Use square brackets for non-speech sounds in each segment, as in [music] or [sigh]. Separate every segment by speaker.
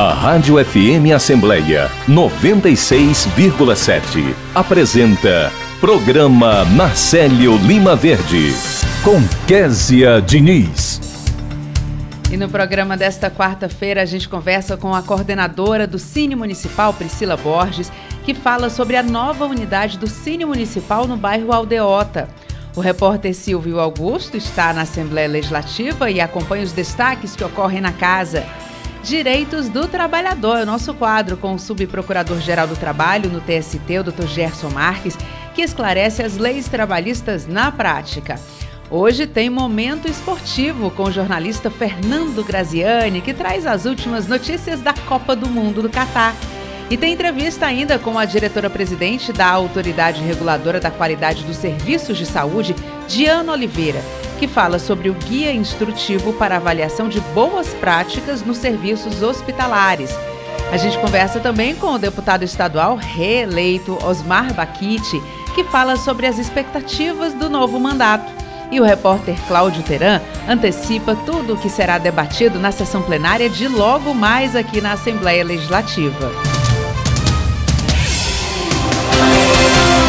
Speaker 1: A Rádio FM Assembleia 96,7 apresenta Programa Marcelo Lima Verde com Késia Diniz.
Speaker 2: E no programa desta quarta-feira a gente conversa com a coordenadora do Cine Municipal, Priscila Borges, que fala sobre a nova unidade do Cine Municipal no bairro Aldeota. O repórter Silvio Augusto está na Assembleia Legislativa e acompanha os destaques que ocorrem na casa. Direitos do Trabalhador é o nosso quadro com o subprocurador-geral do Trabalho no TST, o Dr. Gerson Marques, que esclarece as leis trabalhistas na prática. Hoje tem momento esportivo com o jornalista Fernando Graziani, que traz as últimas notícias da Copa do Mundo do Catar. E tem entrevista ainda com a diretora-presidente da Autoridade Reguladora da Qualidade dos Serviços de Saúde, Diana Oliveira, que fala sobre o guia instrutivo para avaliação de boas práticas nos serviços hospitalares. A gente conversa também com o deputado estadual reeleito Osmar Baquite, que fala sobre as expectativas do novo mandato. E o repórter Cláudio Teran antecipa tudo o que será debatido na sessão plenária de logo mais aqui na Assembleia Legislativa.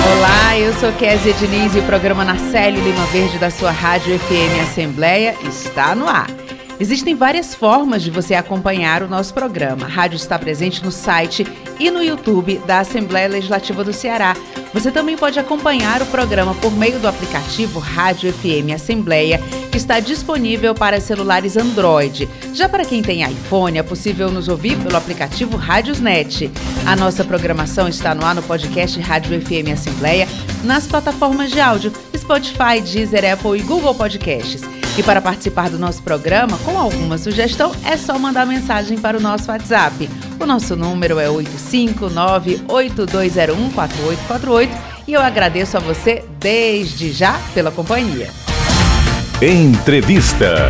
Speaker 2: Olá, eu sou Kézia Diniz e o programa Narcélio Lima Verde da sua Rádio FM Assembleia está no ar. Existem várias formas de você acompanhar o nosso programa. A rádio está presente no site e no YouTube da Assembleia Legislativa do Ceará. Você também pode acompanhar o programa por meio do aplicativo Rádio FM Assembleia, que está disponível para celulares Android. Já para quem tem iPhone, é possível nos ouvir pelo aplicativo Rádiosnet. A nossa programação está no ar no podcast Rádio FM Assembleia, nas plataformas de áudio Spotify, Deezer, Apple e Google Podcasts. E para participar do nosso programa, com alguma sugestão, é só mandar mensagem para o nosso WhatsApp. O nosso número é 859-8201-4848 e eu agradeço a você desde já pela companhia.
Speaker 1: Entrevista.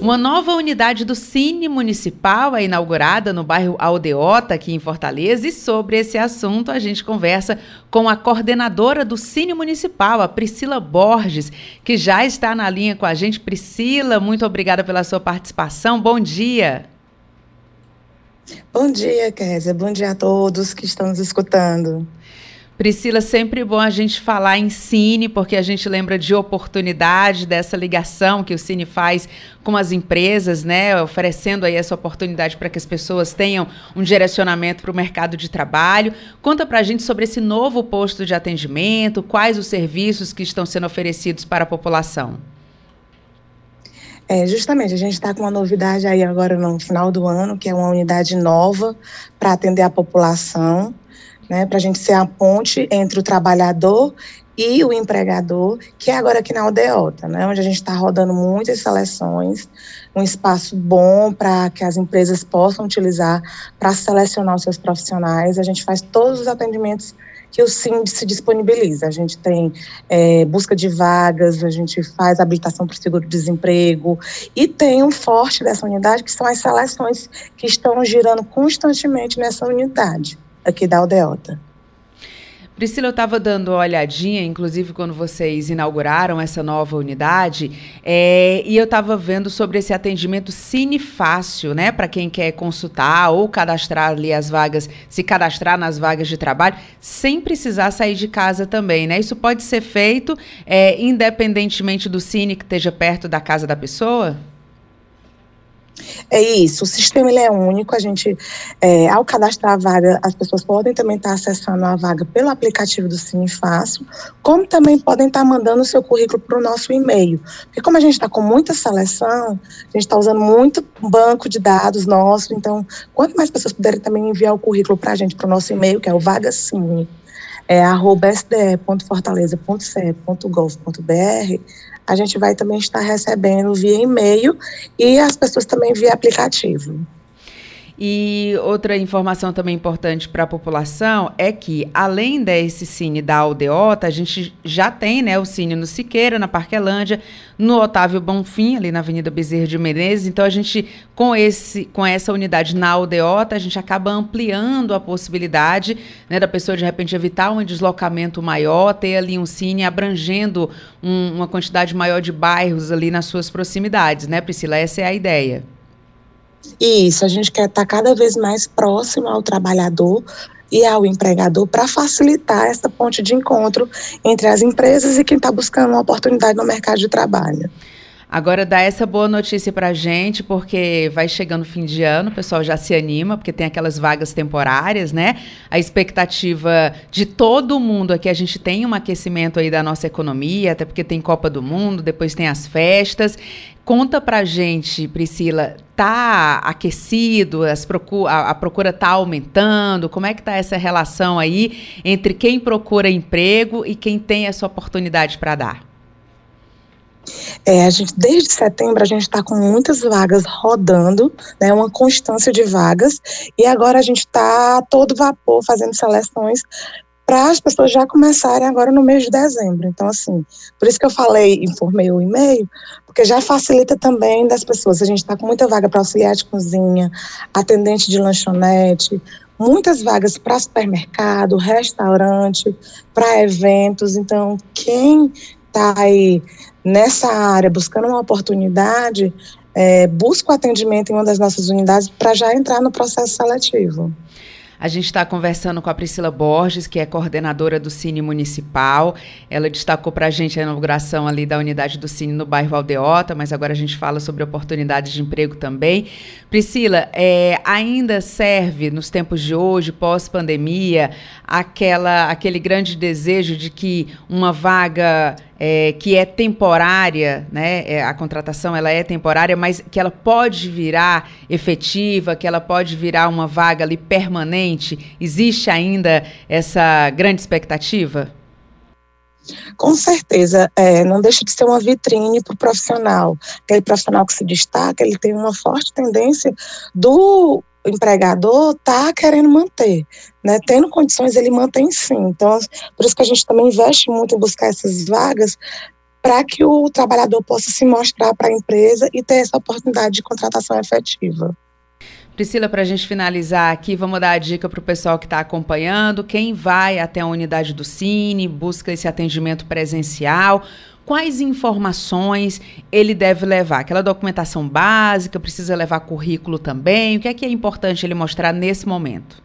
Speaker 2: Uma nova unidade do Cine Municipal é inaugurada no bairro Aldeota, aqui em Fortaleza, e sobre esse assunto a gente conversa com a coordenadora do Cine Municipal, a Priscila Borges, que já está na linha com a gente. Priscila, muito obrigada pela sua participação. Bom dia.
Speaker 3: Bom dia, Kézia. Bom dia a todos que estão nos escutando.
Speaker 2: Priscila, sempre bom a gente falar em Cine, porque a gente lembra de oportunidade, dessa ligação que o Cine faz com as empresas, né, oferecendo aí essa oportunidade para que as pessoas tenham um direcionamento para o mercado de trabalho. Conta para a gente sobre esse novo posto de atendimento, quais os serviços que estão sendo oferecidos para a população.
Speaker 3: É, justamente, a gente está com uma novidade aí agora no final do ano, que é uma unidade nova para atender a população né, para a gente ser a ponte entre o trabalhador e o empregador, que é agora aqui na Aldeota, né, onde a gente está rodando muitas seleções, um espaço bom para que as empresas possam utilizar para selecionar os seus profissionais. A gente faz todos os atendimentos que o SIM se disponibiliza. A gente tem é, busca de vagas, a gente faz habilitação para o seguro-desemprego e tem um forte dessa unidade que são as seleções que estão girando constantemente nessa unidade aqui da Aldeota.
Speaker 2: Priscila, eu estava dando uma olhadinha, inclusive quando vocês inauguraram essa nova unidade, é, e eu estava vendo sobre esse atendimento Cine Fácil, né? Para quem quer consultar ou cadastrar ali as vagas, se cadastrar nas vagas de trabalho, sem precisar sair de casa também, né? Isso pode ser feito é, independentemente do Cine que esteja perto da casa da pessoa?
Speaker 3: É isso, o sistema ele é único, a gente, é, ao cadastrar a vaga, as pessoas podem também estar acessando a vaga pelo aplicativo do Cine Fácil, como também podem estar mandando o seu currículo para o nosso e-mail. Porque como a gente está com muita seleção, a gente está usando muito banco de dados nosso, então, quanto mais pessoas puderem também enviar o currículo para a gente, para o nosso e-mail, que é o vagacine, é arroba sde.fortaleza.ce.gov.br, a gente vai também estar recebendo via e-mail e as pessoas também via aplicativo.
Speaker 2: E outra informação também importante para a população é que, além desse Cine da Aldeota, a gente já tem né, o Cine no Siqueira, na Parquelândia, no Otávio Bonfim, ali na Avenida Bezerra de Menezes. Então, a gente, com, esse, com essa unidade na Aldeota, a gente acaba ampliando a possibilidade né, da pessoa, de repente, evitar um deslocamento maior, ter ali um Cine abrangendo um, uma quantidade maior de bairros ali nas suas proximidades, né, Priscila? Essa é a ideia.
Speaker 3: Isso, a gente quer estar tá cada vez mais próximo ao trabalhador e ao empregador para facilitar essa ponte de encontro entre as empresas e quem está buscando uma oportunidade no mercado de trabalho.
Speaker 2: Agora dá essa boa notícia para gente, porque vai chegando o fim de ano, o pessoal já se anima, porque tem aquelas vagas temporárias, né? A expectativa de todo mundo é que a gente tenha um aquecimento aí da nossa economia, até porque tem Copa do Mundo, depois tem as festas. Conta pra gente, Priscila, tá aquecido, as procu a, a, procura tá aumentando? Como é que tá essa relação aí entre quem procura emprego e quem tem essa oportunidade para dar?
Speaker 3: É, a gente, desde setembro, a gente está com muitas vagas rodando, né, uma constância de vagas, e agora a gente está todo vapor fazendo seleções para as pessoas já começarem agora no mês de dezembro. Então, assim, por isso que eu falei, informei o e-mail, porque já facilita também das pessoas. A gente está com muita vaga para auxiliar de cozinha, atendente de lanchonete, muitas vagas para supermercado, restaurante, para eventos. Então, quem está aí nessa área, buscando uma oportunidade, é, busca o atendimento em uma das nossas unidades para já entrar no processo seletivo.
Speaker 2: A gente está conversando com a Priscila Borges, que é coordenadora do Cine Municipal. Ela destacou para a gente a inauguração ali da unidade do Cine no bairro Aldeota, mas agora a gente fala sobre oportunidades de emprego também. Priscila, é, ainda serve nos tempos de hoje, pós-pandemia, aquela aquele grande desejo de que uma vaga é, que é temporária, né? É, a contratação ela é temporária, mas que ela pode virar efetiva, que ela pode virar uma vaga ali permanente. Existe ainda essa grande expectativa?
Speaker 3: Com certeza, é, não deixa de ser uma vitrine para o profissional. Aquele profissional que se destaca, ele tem uma forte tendência do empregador tá querendo manter, né? Tendo condições, ele mantém sim. Então, por isso que a gente também investe muito em buscar essas vagas para que o trabalhador possa se mostrar para a empresa e ter essa oportunidade de contratação efetiva.
Speaker 2: Priscila, para a gente finalizar aqui, vamos dar a dica para o pessoal que está acompanhando. Quem vai até a unidade do Cine, busca esse atendimento presencial, quais informações ele deve levar? Aquela documentação básica, precisa levar currículo também? O que é que é importante ele mostrar nesse momento?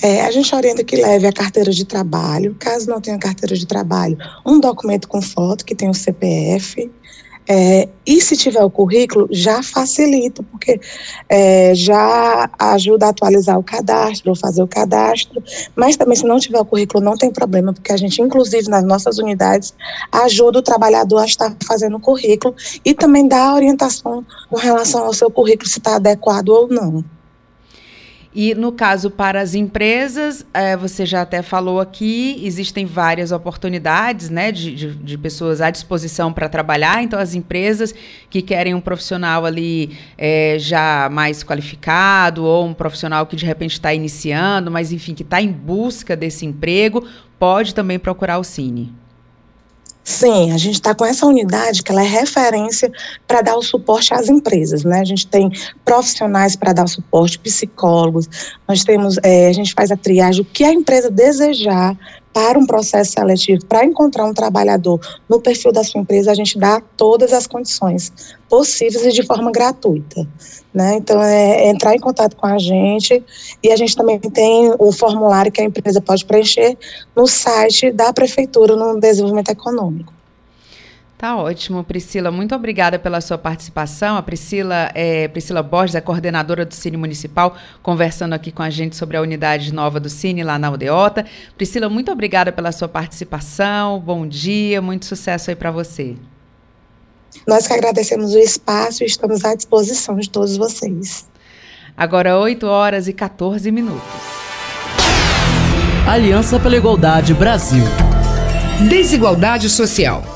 Speaker 3: É, a gente orienta que leve a carteira de trabalho, caso não tenha carteira de trabalho, um documento com foto que tem o CPF, é, e se tiver o currículo, já facilita, porque é, já ajuda a atualizar o cadastro, fazer o cadastro, mas também se não tiver o currículo não tem problema, porque a gente, inclusive nas nossas unidades, ajuda o trabalhador a estar fazendo o currículo e também dá orientação com relação ao seu currículo, se está adequado ou não.
Speaker 2: E no caso para as empresas, é, você já até falou aqui, existem várias oportunidades né, de, de, de pessoas à disposição para trabalhar. Então, as empresas que querem um profissional ali é, já mais qualificado, ou um profissional que de repente está iniciando, mas enfim, que está em busca desse emprego, pode também procurar o Cine.
Speaker 3: Sim, a gente está com essa unidade que ela é referência para dar o suporte às empresas, né? A gente tem profissionais para dar o suporte, psicólogos, nós temos, é, a gente faz a triagem, o que a empresa desejar para um processo seletivo, para encontrar um trabalhador no perfil da sua empresa, a gente dá todas as condições possíveis e de forma gratuita. Né? Então, é, é entrar em contato com a gente e a gente também tem o formulário que a empresa pode preencher no site da Prefeitura no Desenvolvimento Econômico.
Speaker 2: Tá ótimo, Priscila. Muito obrigada pela sua participação. A Priscila, é, Priscila Borges, é coordenadora do Cine Municipal, conversando aqui com a gente sobre a unidade nova do Cine lá na Aldeota. Priscila, muito obrigada pela sua participação. Bom dia, muito sucesso aí para você.
Speaker 3: Nós que agradecemos o espaço e estamos à disposição de todos vocês.
Speaker 2: Agora 8 horas e 14 minutos.
Speaker 4: Aliança pela Igualdade Brasil.
Speaker 5: Desigualdade social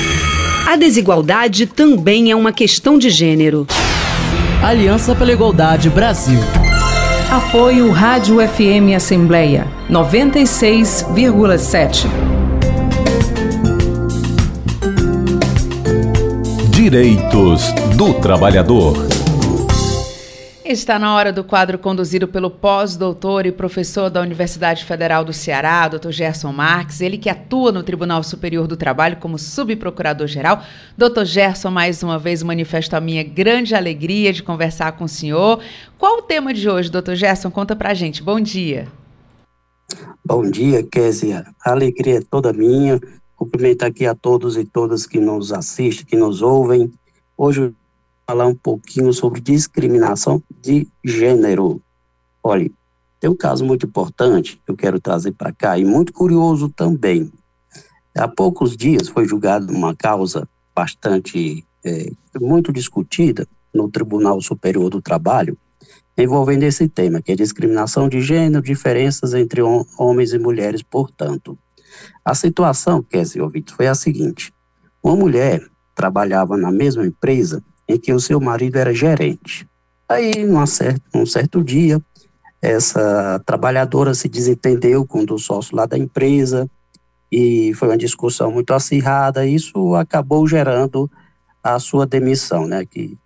Speaker 6: A desigualdade também é uma questão de gênero.
Speaker 4: Aliança pela Igualdade Brasil.
Speaker 6: Apoio Rádio FM Assembleia 96,7.
Speaker 1: Direitos do Trabalhador.
Speaker 2: Está na hora do quadro conduzido pelo pós-doutor e professor da Universidade Federal do Ceará, Dr. Gerson Marques, ele que atua no Tribunal Superior do Trabalho como subprocurador-geral. Dr. Gerson, mais uma vez manifesto a minha grande alegria de conversar com o senhor. Qual o tema de hoje, Dr. Gerson? Conta pra gente. Bom dia.
Speaker 7: Bom dia, Késia. A alegria é toda minha. Cumprimento aqui a todos e todas que nos assistem, que nos ouvem. Hoje falar um pouquinho sobre discriminação de gênero. Olha, tem um caso muito importante que eu quero trazer para cá e muito curioso também. Há poucos dias foi julgada uma causa bastante, é, muito discutida no Tribunal Superior do Trabalho, envolvendo esse tema, que é discriminação de gênero, diferenças entre homens e mulheres, portanto. A situação, dizer, ouvinte, foi a seguinte: uma mulher trabalhava na mesma empresa em que o seu marido era gerente. Aí, num certo, dia, essa trabalhadora se desentendeu com o sócio lá da empresa e foi uma discussão muito acirrada. Isso acabou gerando a sua demissão, né? Que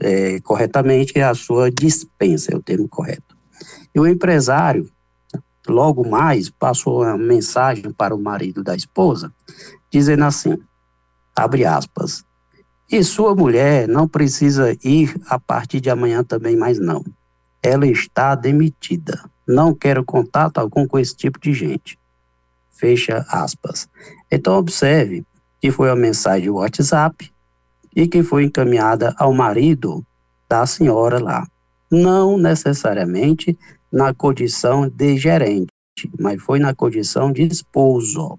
Speaker 7: é, corretamente é a sua dispensa, é o termo correto. E o empresário, logo mais, passou uma mensagem para o marido da esposa, dizendo assim: abre aspas, e sua mulher não precisa ir a partir de amanhã também mais não. Ela está demitida. Não quero contato algum com esse tipo de gente. Fecha aspas. Então observe que foi a mensagem WhatsApp e que foi encaminhada ao marido da senhora lá. Não necessariamente na condição de gerente, mas foi na condição de esposo.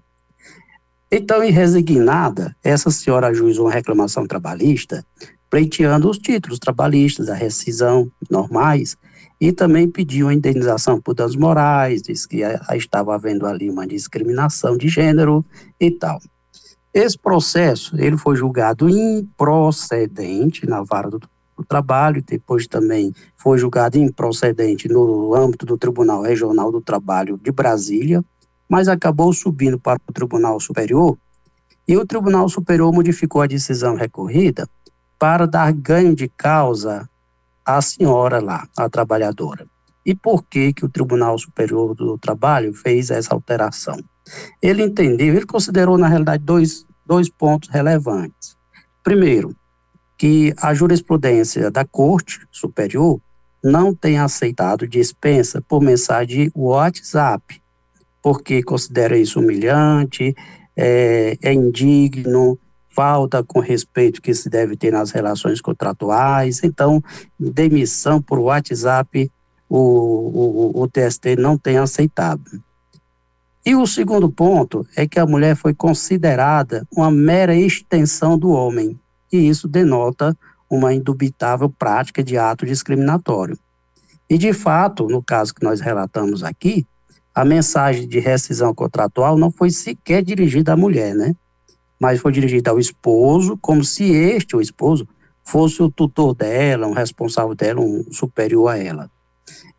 Speaker 7: Então, em resignada, essa senhora ajuizou uma reclamação trabalhista, pleiteando os títulos trabalhistas, a rescisão normais, e também pediu a indenização por danos morais, disse que estava havendo ali uma discriminação de gênero e tal. Esse processo, ele foi julgado improcedente na vara do, do trabalho, depois também foi julgado improcedente no âmbito do Tribunal Regional do Trabalho de Brasília, mas acabou subindo para o Tribunal Superior e o Tribunal Superior modificou a decisão recorrida para dar ganho de causa à senhora lá, a trabalhadora. E por que que o Tribunal Superior do Trabalho fez essa alteração? Ele entendeu, ele considerou na realidade dois, dois pontos relevantes. Primeiro, que a jurisprudência da Corte Superior não tem aceitado dispensa por mensagem WhatsApp, porque considera isso humilhante, é, é indigno, falta com respeito que se deve ter nas relações contratuais. Então, demissão por WhatsApp, o, o, o TST não tem aceitado. E o segundo ponto é que a mulher foi considerada uma mera extensão do homem, e isso denota uma indubitável prática de ato discriminatório. E, de fato, no caso que nós relatamos aqui, a mensagem de rescisão contratual não foi sequer dirigida à mulher, né? Mas foi dirigida ao esposo, como se este, o esposo, fosse o tutor dela, um responsável dela, um superior a ela.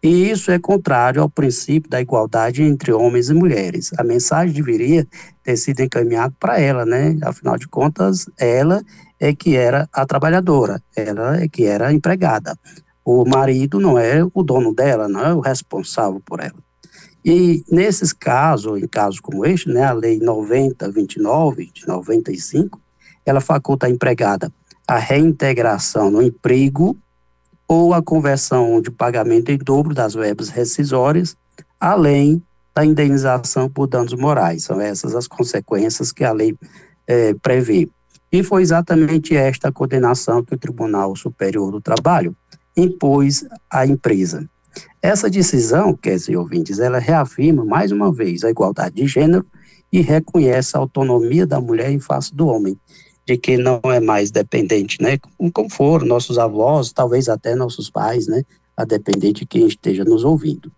Speaker 7: E isso é contrário ao princípio da igualdade entre homens e mulheres. A mensagem deveria ter sido encaminhada para ela, né? Afinal de contas, ela é que era a trabalhadora, ela é que era a empregada. O marido não é o dono dela, não é o responsável por ela. E nesses casos, em casos como este, né, a Lei 9029 de 95, ela faculta a empregada a reintegração no emprego ou a conversão de pagamento em dobro das verbas rescisórias, além da indenização por danos morais. São essas as consequências que a lei é, prevê. E foi exatamente esta condenação que o Tribunal Superior do Trabalho impôs à empresa. Essa decisão, quer dizer, ouvintes, ela reafirma mais uma vez a igualdade de gênero e reconhece a autonomia da mulher em face do homem, de que não é mais dependente, né? Como foram nossos avós, talvez até nossos pais, né? A depender de quem esteja nos ouvindo.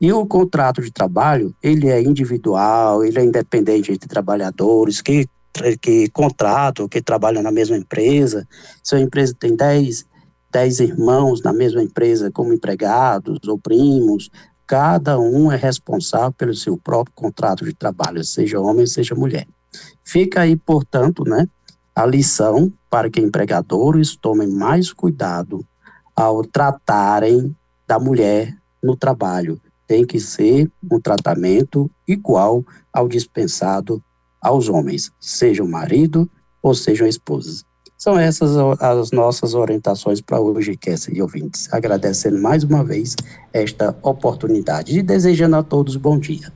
Speaker 7: E o contrato de trabalho, ele é individual, ele é independente entre trabalhadores que, que contratam, que trabalham na mesma empresa. Se a empresa tem 10 dez irmãos na mesma empresa como empregados ou primos, cada um é responsável pelo seu próprio contrato de trabalho, seja homem, seja mulher. Fica aí, portanto, né, a lição para que empregadores tomem mais cuidado ao tratarem da mulher no trabalho. Tem que ser um tratamento igual ao dispensado aos homens, seja o marido ou sejam esposas. São essas as nossas orientações para hoje, Kessa e ouvintes. Agradecendo mais uma vez esta oportunidade e desejando a todos bom dia.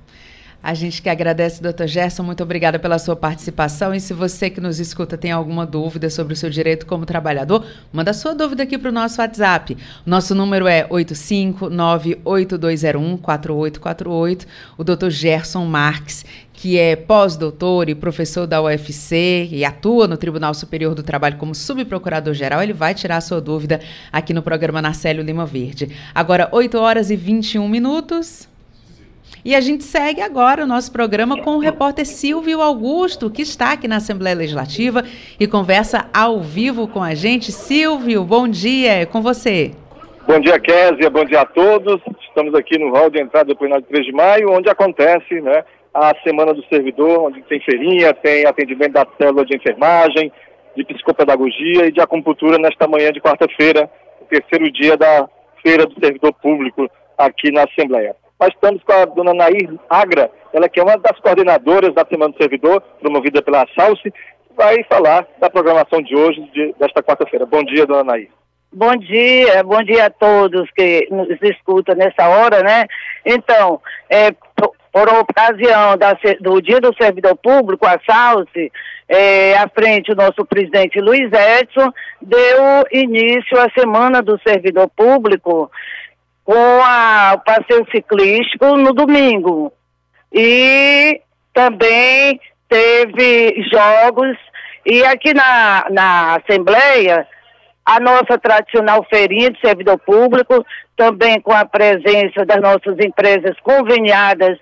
Speaker 2: A gente que agradece, doutor Gerson, muito obrigada pela sua participação. E se você que nos escuta tem alguma dúvida sobre o seu direito como trabalhador, manda sua dúvida aqui para o nosso WhatsApp. Nosso número é 85982014848. O doutor Gerson Marques, que é pós-doutor e professor da UFC e atua no Tribunal Superior do Trabalho como subprocurador-geral, ele vai tirar a sua dúvida aqui no programa Narcélio Lima Verde. Agora, 8 horas e 21 minutos. E a gente segue agora o nosso programa com o repórter Silvio Augusto, que está aqui na Assembleia Legislativa e conversa ao vivo com a gente. Silvio, bom dia, é com você.
Speaker 8: Bom dia, Késia, bom dia a todos. Estamos aqui no hall de entrada do plenário de 3 de maio, onde acontece né, a Semana do Servidor, onde tem feirinha, tem atendimento da célula de enfermagem, de psicopedagogia e de acupuntura nesta manhã de quarta-feira, o terceiro dia da Feira do Servidor Público aqui na Assembleia. Nós estamos com a dona Nair Agra, ela que é uma das coordenadoras da Semana do Servidor, promovida pela Salsi, vai falar da programação de hoje, de, desta quarta-feira. Bom dia, dona Nair.
Speaker 9: Bom dia, bom dia a todos que nos escutam nessa hora, né? Então, é, por, ocasião da, do Dia do Servidor Público, a Salsi, é, à frente o nosso presidente Luiz Edson, deu início à Semana do Servidor Público, com a, o passeio ciclístico no domingo. E também teve jogos. E aqui na, na Assembleia, a nossa tradicional feirinha de servidor público, também com a presença das nossas empresas conveniadas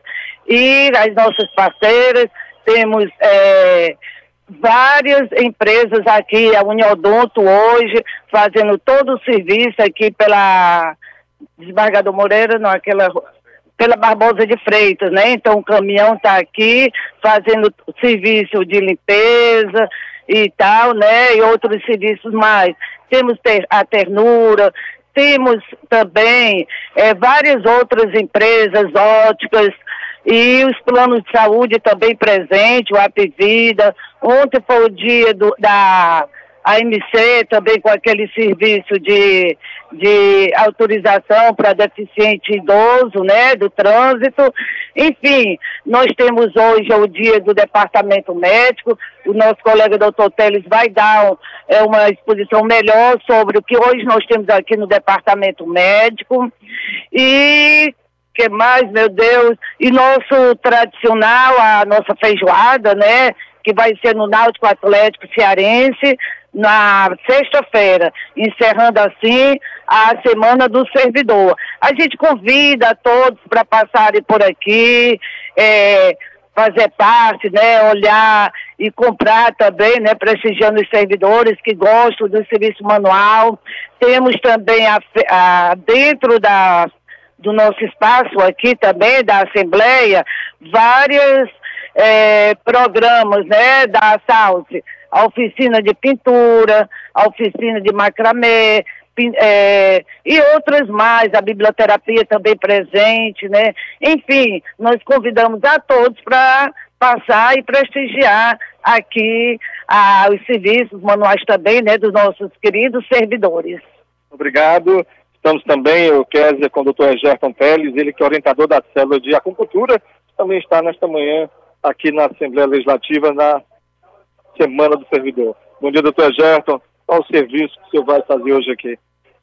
Speaker 9: e as nossas parceiras. Temos é, várias empresas aqui, a Uniodonto hoje, fazendo todo o serviço aqui pela desembargador Moreira, não, aquela pela Barbosa de Freitas, né? Então o caminhão está aqui fazendo serviço de limpeza e tal, né? E outros serviços mais. Temos a ternura, temos também é, várias outras empresas óticas e os planos de saúde também presentes, o Apivida. Ontem foi o dia do, da a MC também com aquele serviço de, de autorização para deficiente idoso, né, do trânsito. Enfim, nós temos hoje o dia do departamento médico, o nosso colega doutor Teles vai dar é, uma exposição melhor sobre o que hoje nós temos aqui no departamento médico. E que mais, meu Deus? E nosso tradicional, a nossa feijoada, né? Que vai ser no Náutico Atlético Cearense, na sexta-feira, encerrando assim a Semana do Servidor. A gente convida todos para passarem por aqui, é, fazer parte, né, olhar e comprar também, né, prestigiando os servidores que gostam do serviço manual. Temos também a, a, dentro da, do nosso espaço aqui também, da Assembleia, vários é, programas, né, da SAUSE a oficina de pintura, a oficina de macramê, é, e outras mais, a biblioterapia também presente, né? Enfim, nós convidamos a todos para passar e prestigiar aqui ah, os serviços manuais também, né, dos nossos queridos servidores.
Speaker 8: Obrigado. Estamos também, o Kézia, com o doutor Gerton Teles, ele que é orientador da célula de acupuntura, também está nesta manhã aqui na Assembleia Legislativa, na Semana do Servidor. Bom dia, doutor Gerton. Qual o serviço que o senhor vai fazer hoje aqui?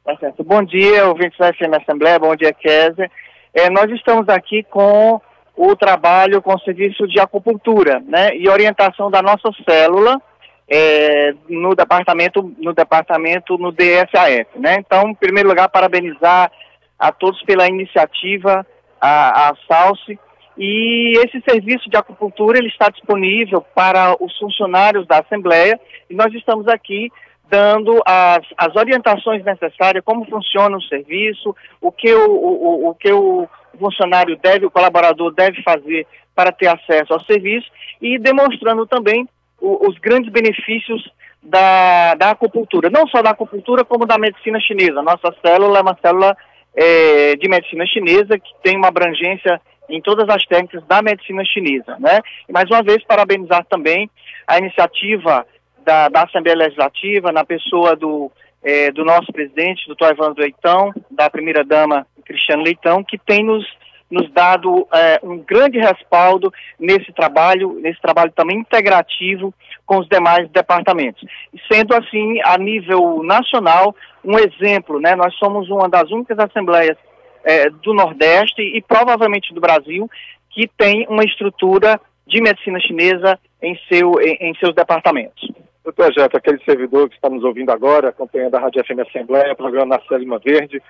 Speaker 10: Tá certo. Bom dia, ouvintes da FM Assembleia, bom dia, Kézia. É, nós estamos aqui com o trabalho com o serviço de acupuntura, né, e orientação da nossa célula é, no departamento, no departamento, no DSAF, né. Então, em primeiro lugar, parabenizar a todos pela iniciativa, a, a Salsi, e esse serviço de acupuntura ele está disponível para os funcionários da Assembleia. E nós estamos aqui dando as, as orientações necessárias, como funciona o serviço, o que o, o, o que o funcionário deve, o colaborador deve fazer para ter acesso ao serviço. E demonstrando também o, os grandes benefícios da, da acupuntura, não só da acupuntura, como da medicina chinesa. Nossa célula é uma célula é, de medicina chinesa que tem uma abrangência em todas as técnicas da medicina chinesa, né? E mais uma vez parabenizar também a iniciativa da, da Assembleia Legislativa na pessoa do é, do nosso presidente, doutor Evandro Leitão, da primeira dama Cristiano Leitão, que tem nos nos dado é, um grande respaldo nesse trabalho, nesse trabalho também integrativo com os demais departamentos. E sendo assim, a nível nacional, um exemplo, né? Nós somos uma das únicas assembleias é, do Nordeste e provavelmente do Brasil que tem uma estrutura de medicina chinesa em, seu, em, em seus departamentos.
Speaker 8: Doutor Jeff, aquele servidor que está nos ouvindo agora, acompanhando a Rádio FM Assembleia, programa na Lima Verde,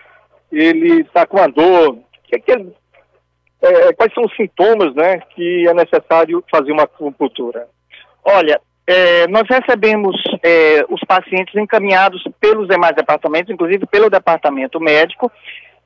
Speaker 8: ele está com a dor. Que, que, é, quais são os sintomas né, que é necessário fazer uma acupuntura?
Speaker 10: Olha, é, nós recebemos é, os pacientes encaminhados pelos demais departamentos, inclusive pelo departamento médico,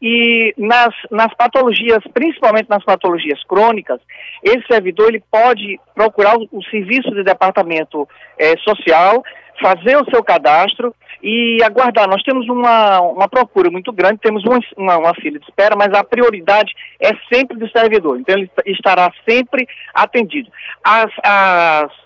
Speaker 10: e nas, nas patologias, principalmente nas patologias crônicas, esse servidor ele pode procurar o, o serviço de departamento é, social, fazer o seu cadastro e aguardar. Nós temos uma, uma procura muito grande, temos uma, uma, uma fila de espera, mas a prioridade é sempre do servidor, então ele estará sempre atendido. As, as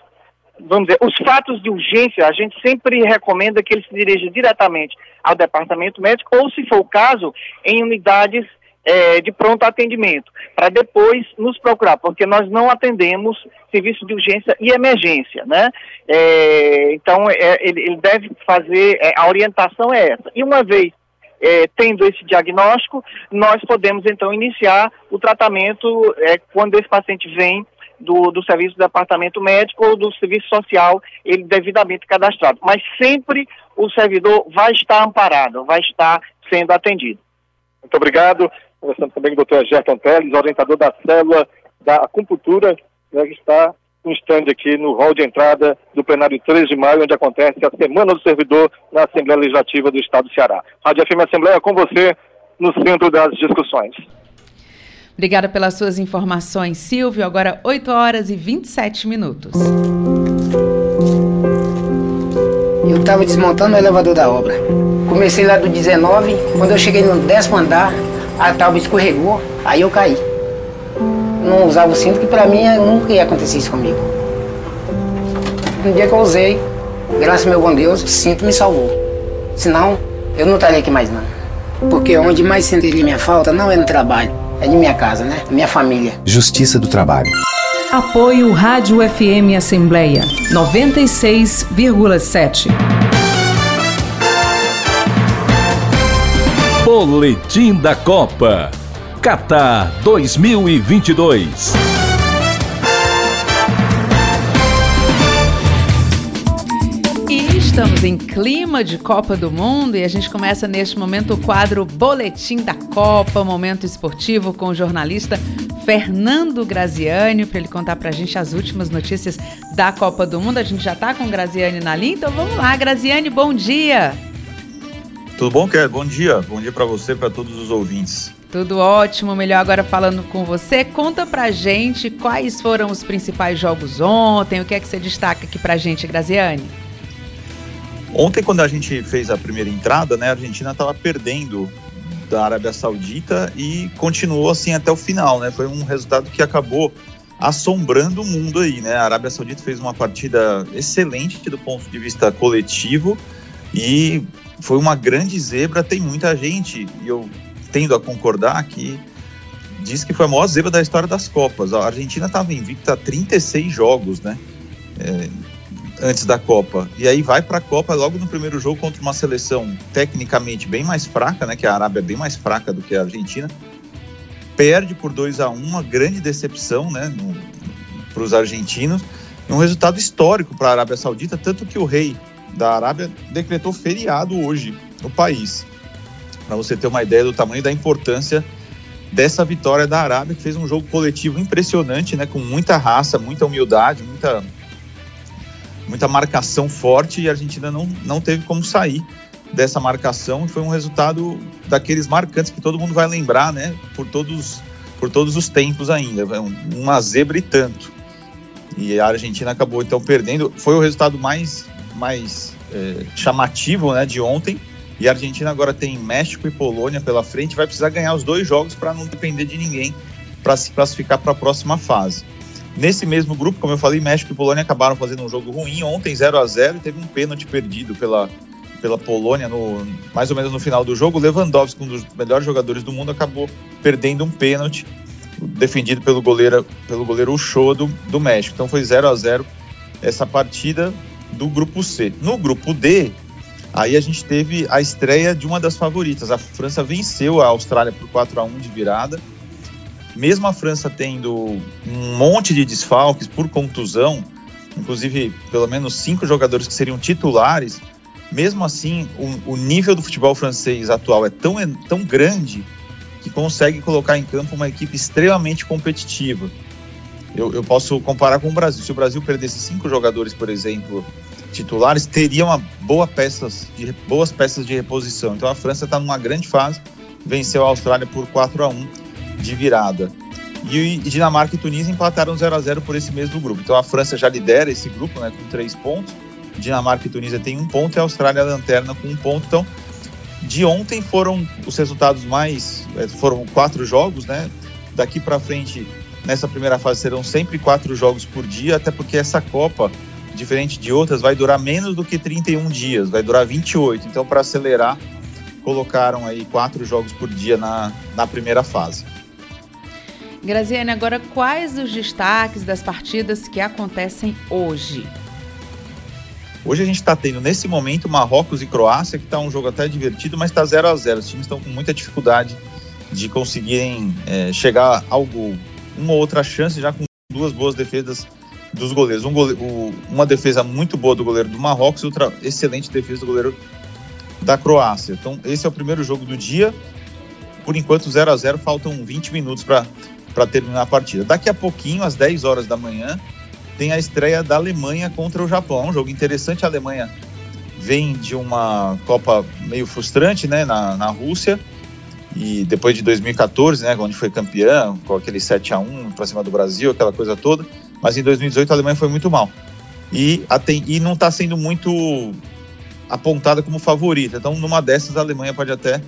Speaker 10: vamos dizer, os fatos de urgência, a gente sempre recomenda que ele se dirija diretamente ao departamento médico ou, se for o caso, em unidades é, de pronto atendimento, para depois nos procurar, porque nós não atendemos serviço de urgência e emergência, né? É, então, é, ele, ele, deve fazer, é, a orientação é essa. E uma vez é, tendo esse diagnóstico, nós podemos então iniciar o tratamento é, quando esse paciente vem do, do serviço do departamento médico ou do serviço social, ele devidamente cadastrado. Mas sempre o servidor vai estar amparado, vai estar sendo atendido.
Speaker 8: Muito obrigado. Conversando também com o doutor Gerton Teles, orientador da célula da acupuntura, né, que está um stand aqui no hall de entrada do plenário 3 de maio, onde acontece a Semana do Servidor na Assembleia Legislativa do Estado do Ceará. Rádio FM Assembleia com você no centro das discussões.
Speaker 2: Obrigada pelas suas informações, Silvio. Agora 8 horas e 27 minutos.
Speaker 11: Eu estava desmontando o elevador da obra. Comecei lá do 19, quando eu cheguei no décimo andar, a tábua escorregou, aí eu caí. Não usava o cinto, que para mim nunca ia acontecer isso comigo. No dia que eu usei, graças ao meu bom Deus, o cinto me salvou. Senão, eu não estaria aqui mais não. Porque onde mais sentiria minha falta não é no trabalho, é de minha casa, né? Minha família.
Speaker 1: Justiça do Trabalho.
Speaker 6: Apoio Rádio FM Assembleia 96,7.
Speaker 1: Boletim da Copa. Qatar 2022.
Speaker 2: Estamos em clima de Copa do Mundo e a gente começa neste momento o quadro Boletim da Copa, momento esportivo com o jornalista Fernando Graziani, para ele contar para a gente as últimas notícias da Copa do Mundo. A gente já está com o Graziani na linha, então vamos lá. Graziani, bom dia.
Speaker 12: Tudo bom, Kelly? Bom dia. Bom dia para você e para todos os ouvintes.
Speaker 2: Tudo ótimo, melhor agora falando com você. Conta pra gente quais foram os principais jogos ontem, o que é que você destaca aqui pra gente, Graziani?
Speaker 12: Ontem, quando a gente fez a primeira entrada, né, a Argentina estava perdendo da Arábia Saudita e continuou assim até o final, né? Foi um resultado que acabou assombrando o mundo aí, né? A Arábia Saudita fez uma partida excelente do ponto de vista coletivo e foi uma grande zebra. Tem muita gente, e eu tendo a concordar, que diz que foi a maior zebra da história das Copas. A Argentina estava invicta a 36 jogos, né? É, antes da Copa. E aí vai para a Copa logo no primeiro jogo contra uma seleção tecnicamente bem mais fraca, né? Que a Arábia é bem mais fraca do que a Argentina. Perde por 2 a 1 uma grande decepção, né? Para os argentinos. Um resultado histórico para a Arábia Saudita, tanto que o rei da Arábia decretou feriado hoje no país. Para você ter uma ideia do tamanho da importância dessa vitória da Arábia, que fez um jogo coletivo impressionante, né? Com muita raça, muita humildade, muita muita marcação forte e a Argentina não, não teve como sair dessa marcação e foi um resultado daqueles marcantes que todo mundo vai lembrar, né? Por todos, por todos os tempos ainda. Uma zebra e tanto. E a Argentina acabou então perdendo. Foi o resultado mais, mais é, chamativo né, de ontem. E a Argentina agora tem México e Polônia pela frente. Vai precisar ganhar os dois jogos para não depender de ninguém para se classificar para a próxima fase. Nesse mesmo grupo, como eu falei, México e Polônia acabaram fazendo um jogo ruim ontem, 0 a 0 e teve um pênalti perdido pela, pela Polônia no, mais ou menos no final do jogo. Lewandowski, um dos melhores jogadores do mundo, acabou perdendo um pênalti defendido pelo goleiro, pelo goleiro Uchoa do, do México. Então foi 0 a 0 essa partida do grupo C. No grupo D, aí a gente teve a estreia de uma das favoritas. A França venceu a Austrália por 4 a 1 de virada mesmo a França tendo um monte de desfalques por contusão, inclusive pelo menos cinco jogadores que seriam titulares, mesmo assim o, o nível do futebol francês atual é tão, tão grande que consegue colocar em campo uma equipe extremamente competitiva. Eu, eu, posso comparar com o Brasil. Se o Brasil perdesse cinco jogadores, por exemplo, titulares, teria uma boa peças de, boas peças de reposição. Então a França está numa grande fase, venceu a Austrália por 4 a 1 de virada. E Dinamarca e Tunísia empataram 0 a 0 por esse mesmo grupo. Então a França já lidera esse grupo, né, com três pontos. Dinamarca e Tunísia têm um ponto e a Austrália lanterna com um ponto. Então, de ontem foram os resultados mais, é, foram quatro jogos, né? Daqui para frente, nessa primeira fase serão sempre quatro jogos por dia, até porque essa Copa, diferente de outras, vai durar menos do que 31 dias, vai durar 28. Então, para acelerar, colocaram aí quatro jogos por dia na, na primeira fase.
Speaker 2: Graziane, agora quais os destaques das partidas que acontecem hoje?
Speaker 12: Hoje a gente está tendo, nesse momento, Marrocos e Croácia, que está um jogo até divertido, mas está 0 a 0 Os times estão com muita dificuldade de conseguirem é, chegar ao gol. Uma ou outra chance já com duas boas defesas dos goleiros. Um gole... uma defesa muito boa do goleiro do Marrocos e outra excelente defesa do goleiro da Croácia. Então, esse é o primeiro jogo do dia. Por enquanto, 0 a 0 faltam 20 minutos para para terminar a partida. Daqui a pouquinho, às 10 horas da manhã, tem a estreia da Alemanha contra o Japão. Um jogo interessante. A Alemanha vem de uma Copa meio frustrante né, na, na Rússia. E depois de 2014, né, onde foi campeã, com aquele 7 a 1 para cima do Brasil, aquela coisa toda. Mas em 2018 a Alemanha foi muito mal. E, e não está sendo muito apontada como favorita. Então, numa dessas, a Alemanha pode até,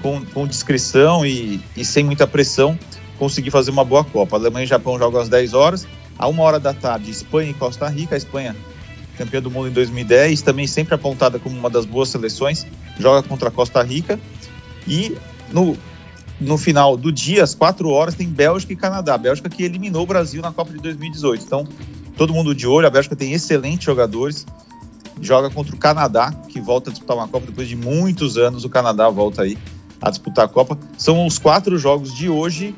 Speaker 12: com, com discrição e, e sem muita pressão, conseguir fazer uma boa Copa. Alemanha e Japão jogam às 10 horas. A uma hora da tarde, Espanha e Costa Rica. A Espanha, campeã do mundo em 2010, também sempre apontada como uma das boas seleções, joga contra a Costa Rica. E no, no final do dia, às 4 horas, tem Bélgica e Canadá. A Bélgica que eliminou o Brasil na Copa de 2018. Então, todo mundo de olho. A Bélgica tem excelentes jogadores. Joga contra o Canadá, que volta a disputar uma Copa depois de muitos anos. O Canadá volta aí a disputar a Copa. São os quatro jogos de hoje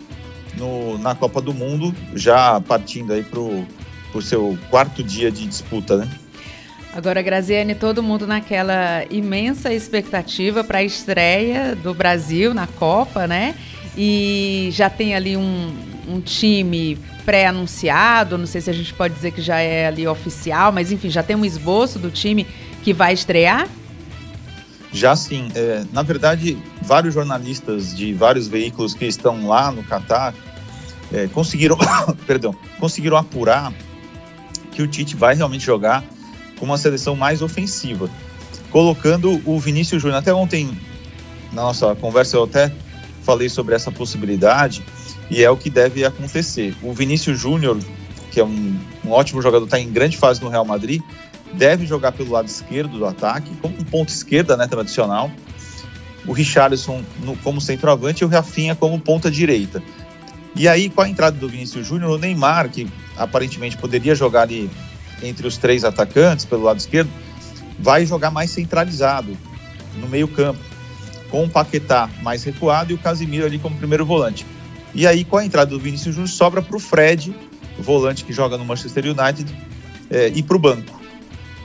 Speaker 12: no, na Copa do Mundo, já partindo aí para o seu quarto dia de disputa, né?
Speaker 2: Agora, Graziane, todo mundo naquela imensa expectativa para a estreia do Brasil na Copa, né? E já tem ali um, um time pré-anunciado, não sei se a gente pode dizer que já é ali oficial, mas enfim, já tem um esboço do time que vai estrear?
Speaker 12: Já sim. É, na verdade, vários jornalistas de vários veículos que estão lá no Catar é, conseguiram, [coughs] perdão, conseguiram apurar que o Tite vai realmente jogar com uma seleção mais ofensiva, colocando o Vinícius Júnior. Até ontem, na nossa conversa, eu até falei sobre essa possibilidade e é o que deve acontecer. O Vinícius Júnior, que é um, um ótimo jogador, está em grande fase no Real Madrid, deve jogar pelo lado esquerdo do ataque, como um ponto esquerda né, tradicional. O Richarlison no, como centroavante e o Rafinha como ponta direita. E aí, com a entrada do Vinícius Júnior, o Neymar, que aparentemente poderia jogar ali entre os três atacantes pelo lado esquerdo, vai jogar mais centralizado no meio-campo, com o Paquetá mais recuado e o Casimiro ali como primeiro volante. E aí, com a entrada do Vinícius Júnior, sobra para o Fred, o volante que joga no Manchester United, é, ir para o banco.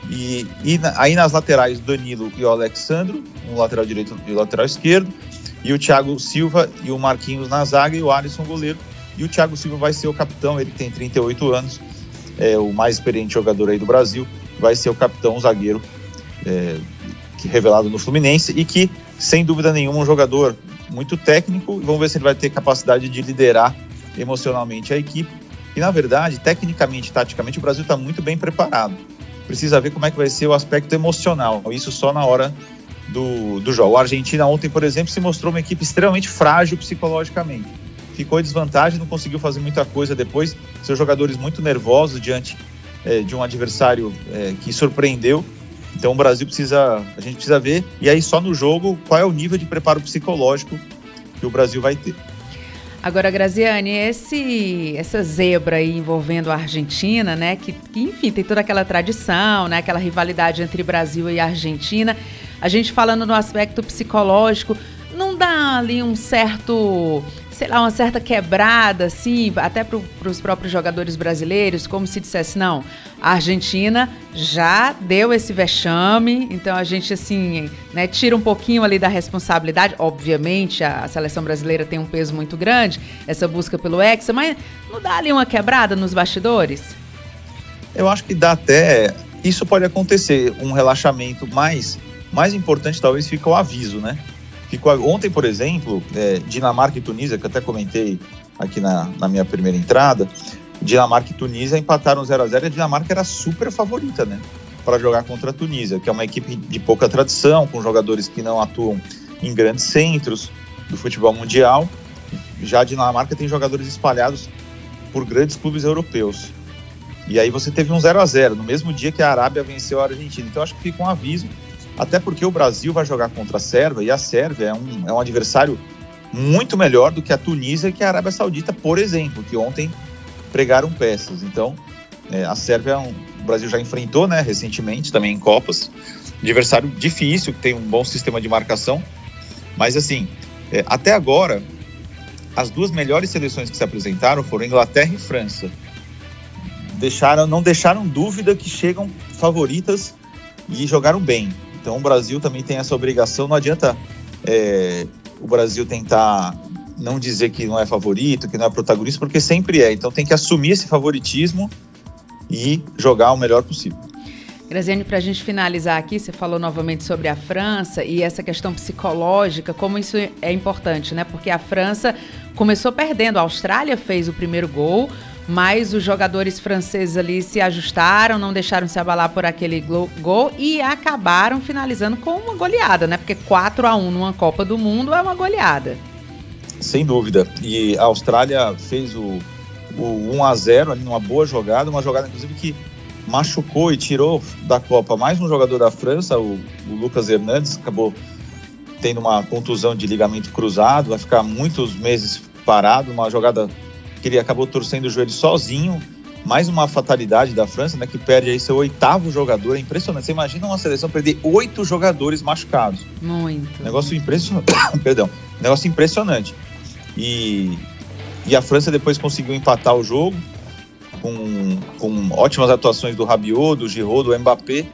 Speaker 12: E, e aí nas laterais, Danilo e o Alexandro, um lateral direito e o lateral esquerdo, e o Thiago Silva e o Marquinhos na zaga e o Alisson goleiro. E o Thiago Silva vai ser o capitão, ele tem 38 anos, é o mais experiente jogador aí do Brasil, vai ser o capitão, o zagueiro é, que revelado no Fluminense e que, sem dúvida nenhuma, um jogador muito técnico. Vamos ver se ele vai ter capacidade de liderar emocionalmente a equipe. E, na verdade, tecnicamente, taticamente, o Brasil está muito bem preparado. Precisa ver como é que vai ser o aspecto emocional. Isso só na hora do, do jogo. A Argentina ontem, por exemplo, se mostrou uma equipe extremamente frágil psicologicamente. Ficou em desvantagem, não conseguiu fazer muita coisa depois. Seus jogadores muito nervosos diante é, de um adversário é, que surpreendeu então o Brasil precisa, a gente precisa ver, e aí só no jogo, qual é o nível de preparo psicológico que o Brasil vai ter.
Speaker 2: Agora, Graziane, esse, essa zebra aí envolvendo a Argentina, né, que, que, enfim, tem toda aquela tradição, né, aquela rivalidade entre Brasil e Argentina, a gente falando no aspecto psicológico, não dá ali um certo sei lá, uma certa quebrada, assim, até para os próprios jogadores brasileiros, como se dissesse, não, a Argentina já deu esse vexame, então a gente, assim, né, tira um pouquinho ali da responsabilidade. Obviamente, a, a seleção brasileira tem um peso muito grande, essa busca pelo Hexa, mas não dá ali uma quebrada nos bastidores?
Speaker 12: Eu acho que dá até. Isso pode acontecer, um relaxamento, mas mais importante talvez fica o aviso, né? Ontem, por exemplo, é, Dinamarca e Tunísia, que até comentei aqui na, na minha primeira entrada, Dinamarca e Tunísia empataram 0 a 0 e a Dinamarca era super favorita, né? Para jogar contra a Tunísia, que é uma equipe de pouca tradição, com jogadores que não atuam em grandes centros do futebol mundial. Já a Dinamarca tem jogadores espalhados por grandes clubes europeus. E aí você teve um 0 a 0 no mesmo dia que a Arábia venceu a Argentina. Então acho que fica um aviso até porque o Brasil vai jogar contra a Sérvia e a Sérvia é um, é um adversário muito melhor do que a Tunísia e que a Arábia Saudita, por exemplo, que ontem pregaram peças. Então, é, a Sérvia, é um, o Brasil já enfrentou né, recentemente, também em Copas. Adversário difícil, que tem um bom sistema de marcação. Mas, assim, é, até agora, as duas melhores seleções que se apresentaram foram Inglaterra e França. Deixaram, não deixaram dúvida que chegam favoritas e jogaram bem. Então o Brasil também tem essa obrigação. Não adianta é, o Brasil tentar não dizer que não é favorito, que não é protagonista, porque sempre é. Então tem que assumir esse favoritismo e jogar o melhor possível.
Speaker 2: Graziane, para a gente finalizar aqui, você falou novamente sobre a França e essa questão psicológica, como isso é importante, né? Porque a França começou perdendo, a Austrália fez o primeiro gol, mas os jogadores franceses ali se ajustaram, não deixaram se abalar por aquele gol e acabaram finalizando com uma goleada, né? Porque 4 a 1 numa Copa do Mundo é uma goleada.
Speaker 12: Sem dúvida. E a Austrália fez o, o 1 a 0 ali numa boa jogada, uma jogada inclusive que machucou e tirou da Copa mais um jogador da França, o, o Lucas Hernandes, acabou tendo uma contusão de ligamento cruzado, vai ficar muitos meses parado, uma jogada que ele acabou torcendo o joelho sozinho. Mais uma fatalidade da França, né, que perde aí seu oitavo jogador. É impressionante. Você imagina uma seleção perder oito jogadores machucados.
Speaker 2: Muito.
Speaker 12: Negócio impressionante. [coughs] Perdão. Negócio impressionante. E, e a França depois conseguiu empatar o jogo com, com ótimas atuações do Rabiot, do Giroud, do Mbappé.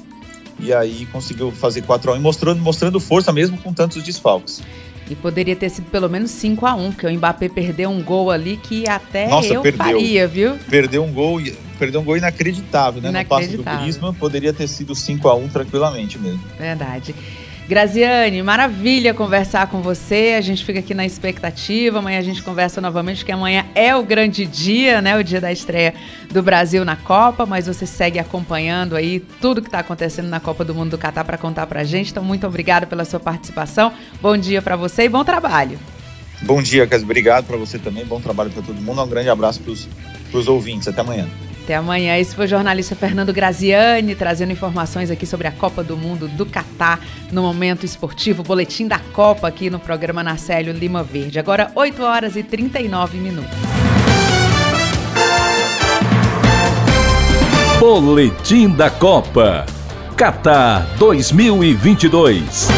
Speaker 12: E aí conseguiu fazer 4 a 1 mostrando, mostrando força mesmo com tantos desfalques.
Speaker 2: E poderia ter sido pelo menos 5 a 1 porque o Mbappé perdeu um gol ali que até Nossa, eu perdeu, faria, viu?
Speaker 12: Perdeu um gol, perdeu um gol inacreditável, né? Inacreditável. No passe do Griezmann, poderia ter sido 5 a 1 tranquilamente mesmo.
Speaker 2: Verdade. Graziane, maravilha conversar com você. A gente fica aqui na expectativa. Amanhã a gente conversa novamente, porque amanhã é o grande dia, né? O dia da estreia do Brasil na Copa. Mas você segue acompanhando aí tudo que está acontecendo na Copa do Mundo do Catar para contar para a gente. Então, muito obrigada pela sua participação. Bom dia para você e bom trabalho.
Speaker 12: Bom dia, Cas. Obrigado para você também. Bom trabalho para todo mundo. Um grande abraço para os ouvintes. Até amanhã.
Speaker 2: Até amanhã. Esse foi o jornalista Fernando Graziani trazendo informações aqui sobre a Copa do Mundo do Catar no momento esportivo, boletim da Copa aqui no programa Narcélio Lima Verde. Agora 8 horas e 39 minutos.
Speaker 1: Boletim da Copa. Catar 2022.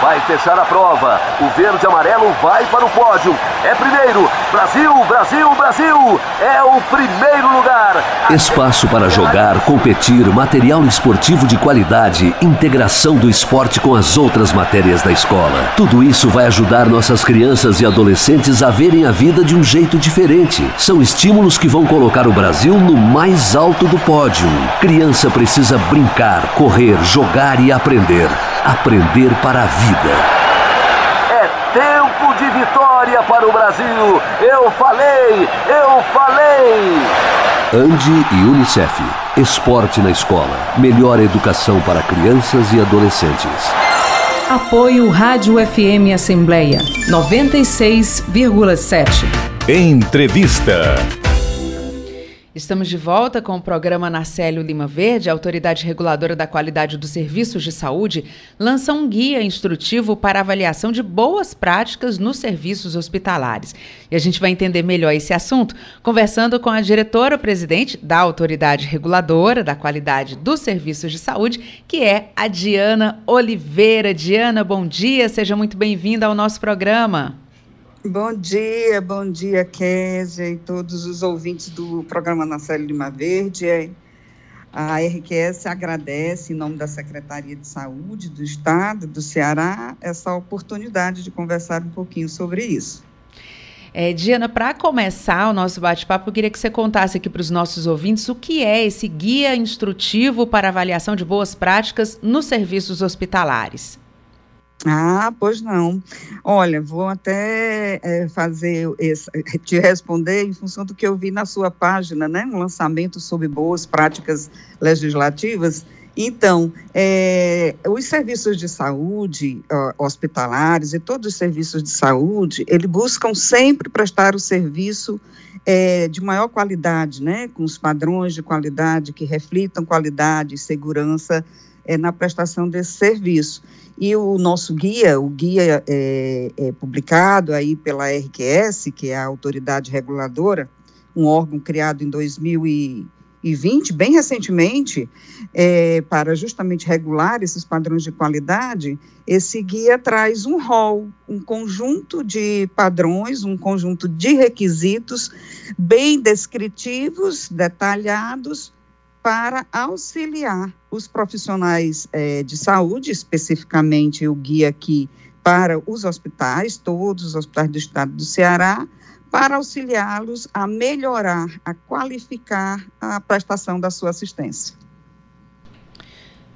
Speaker 13: Vai vai fechar a prova. O verde amarelo vai para o pódio. É primeiro. Brasil, Brasil, Brasil. É o primeiro lugar.
Speaker 1: Espaço para jogar, competir, material esportivo de qualidade, integração do esporte com as outras matérias da escola. Tudo isso vai ajudar nossas crianças e adolescentes a verem a vida de um jeito diferente. São estímulos que vão colocar o Brasil no mais alto do pódio. Criança precisa brincar, correr, jogar e aprender. Aprender para a vida.
Speaker 13: Para o Brasil. Eu falei, eu falei.
Speaker 1: Andi e Unicef. Esporte na escola. Melhor educação para crianças e adolescentes.
Speaker 6: Apoio Rádio FM Assembleia 96,7.
Speaker 1: Entrevista.
Speaker 2: Estamos de volta com o programa Narcélio Lima Verde. A Autoridade Reguladora da Qualidade dos Serviços de Saúde lança um guia instrutivo para avaliação de boas práticas nos serviços hospitalares. E a gente vai entender melhor esse assunto conversando com a diretora-presidente da Autoridade Reguladora da Qualidade dos Serviços de Saúde, que é a Diana Oliveira. Diana, bom dia, seja muito bem-vinda ao nosso programa.
Speaker 14: Bom dia, bom dia, Kézia e todos os ouvintes do programa Nacélio Lima Verde. A RQS agradece, em nome da Secretaria de Saúde do Estado do Ceará, essa oportunidade de conversar um pouquinho sobre isso.
Speaker 2: É, Diana, para começar o nosso bate-papo, eu queria que você contasse aqui para os nossos ouvintes o que é esse guia instrutivo para avaliação de boas práticas nos serviços hospitalares.
Speaker 14: Ah, pois não. Olha, vou até é, fazer esse, te responder em função do que eu vi na sua página, né? Um lançamento sobre boas práticas legislativas. Então, é, os serviços de saúde hospitalares e todos os serviços de saúde, eles buscam sempre prestar o serviço é, de maior qualidade, né? Com os padrões de qualidade que reflitam qualidade e segurança é, na prestação desse serviço. E o nosso guia, o guia é, é, publicado aí pela RQS, que é a autoridade reguladora, um órgão criado em 2020, bem recentemente, é, para justamente regular esses padrões de qualidade, esse guia traz um rol, um conjunto de padrões, um conjunto de requisitos bem descritivos, detalhados, para auxiliar os profissionais é, de saúde, especificamente o guia aqui para os hospitais, todos os hospitais do estado do Ceará, para auxiliá-los a melhorar, a qualificar a prestação da sua assistência.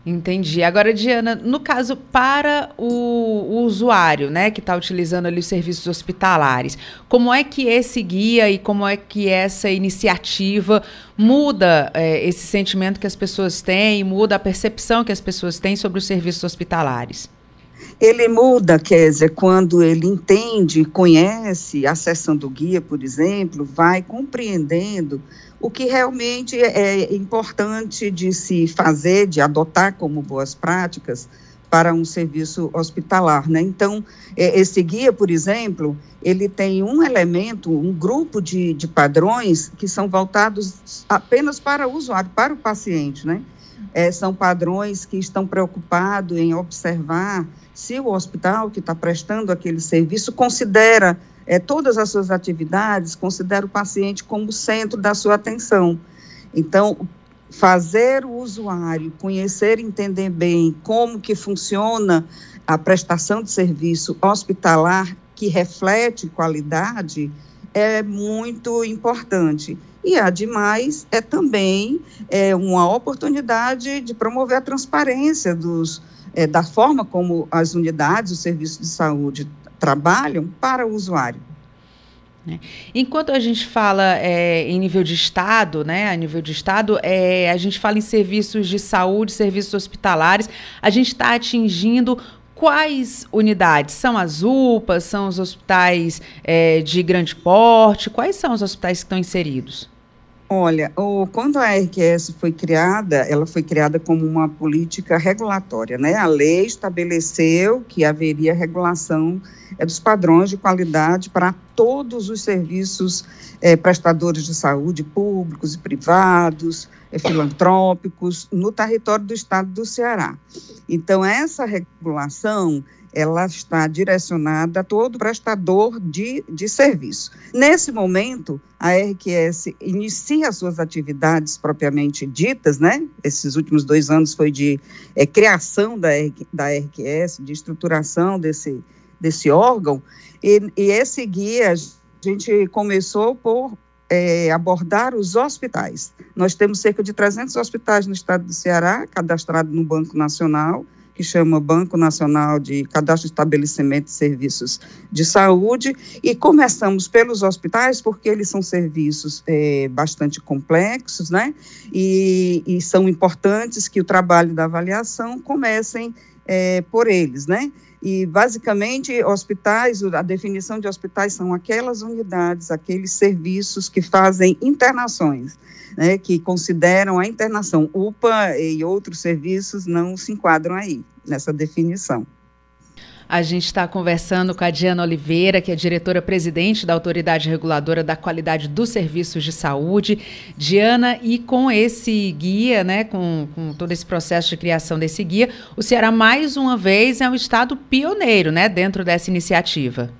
Speaker 2: Entendi. Agora, Diana, no caso para o, o usuário, né, que está utilizando ali os serviços hospitalares, como é que esse guia e como é que essa iniciativa muda é, esse sentimento que as pessoas têm, muda a percepção que as pessoas têm sobre os serviços hospitalares?
Speaker 14: Ele muda, Kézia, quando ele entende, conhece a sessão do guia, por exemplo, vai compreendendo o que realmente é importante de se fazer, de adotar como boas práticas para um serviço hospitalar, né? Então, é, esse guia, por exemplo, ele tem um elemento, um grupo de, de padrões que são voltados apenas para o usuário, para o paciente, né? É, são padrões que estão preocupados em observar se o hospital que está prestando aquele serviço considera é, todas as suas atividades, considera o paciente como centro da sua atenção. Então, fazer o usuário conhecer e entender bem como que funciona a prestação de serviço hospitalar que reflete qualidade é muito importante. E, ademais, é também é, uma oportunidade de promover a transparência dos, é, da forma como as unidades, os serviços de saúde trabalham para o usuário.
Speaker 2: Né? Enquanto a gente fala é, em nível de Estado, né, a nível de Estado, é, a gente fala em serviços de saúde, serviços hospitalares, a gente está atingindo quais unidades? São as UPAs, são os hospitais é, de grande porte? Quais são os hospitais que estão inseridos?
Speaker 14: Olha, o, quando a RQS foi criada, ela foi criada como uma política regulatória, né? A lei estabeleceu que haveria regulação é, dos padrões de qualidade para todos os serviços é, prestadores de saúde públicos e privados, é, filantrópicos, no território do estado do Ceará. Então, essa regulação ela está direcionada a todo prestador de, de serviço. Nesse momento, a RQS inicia suas atividades propriamente ditas, né? Esses últimos dois anos foi de é, criação da, da RQS, de estruturação desse, desse órgão, e, e esse guia a gente começou por é, abordar os hospitais. Nós temos cerca de 300 hospitais no estado do Ceará, cadastrados no Banco Nacional, que chama Banco Nacional de Cadastro de Estabelecimento de Serviços de Saúde, e começamos pelos hospitais, porque eles são serviços é, bastante complexos, né? E, e, são importantes que o trabalho da avaliação comecem é, por eles, né? E, basicamente, hospitais, a definição de hospitais são aquelas unidades, aqueles serviços que fazem internações né, que consideram a internação. UPA e outros serviços não se enquadram aí, nessa definição.
Speaker 2: A gente está conversando com a Diana Oliveira, que é diretora-presidente da Autoridade Reguladora da Qualidade dos Serviços de Saúde. Diana, e com esse guia, né, com, com todo esse processo de criação desse guia, o Ceará, mais uma vez, é um estado pioneiro né, dentro dessa iniciativa.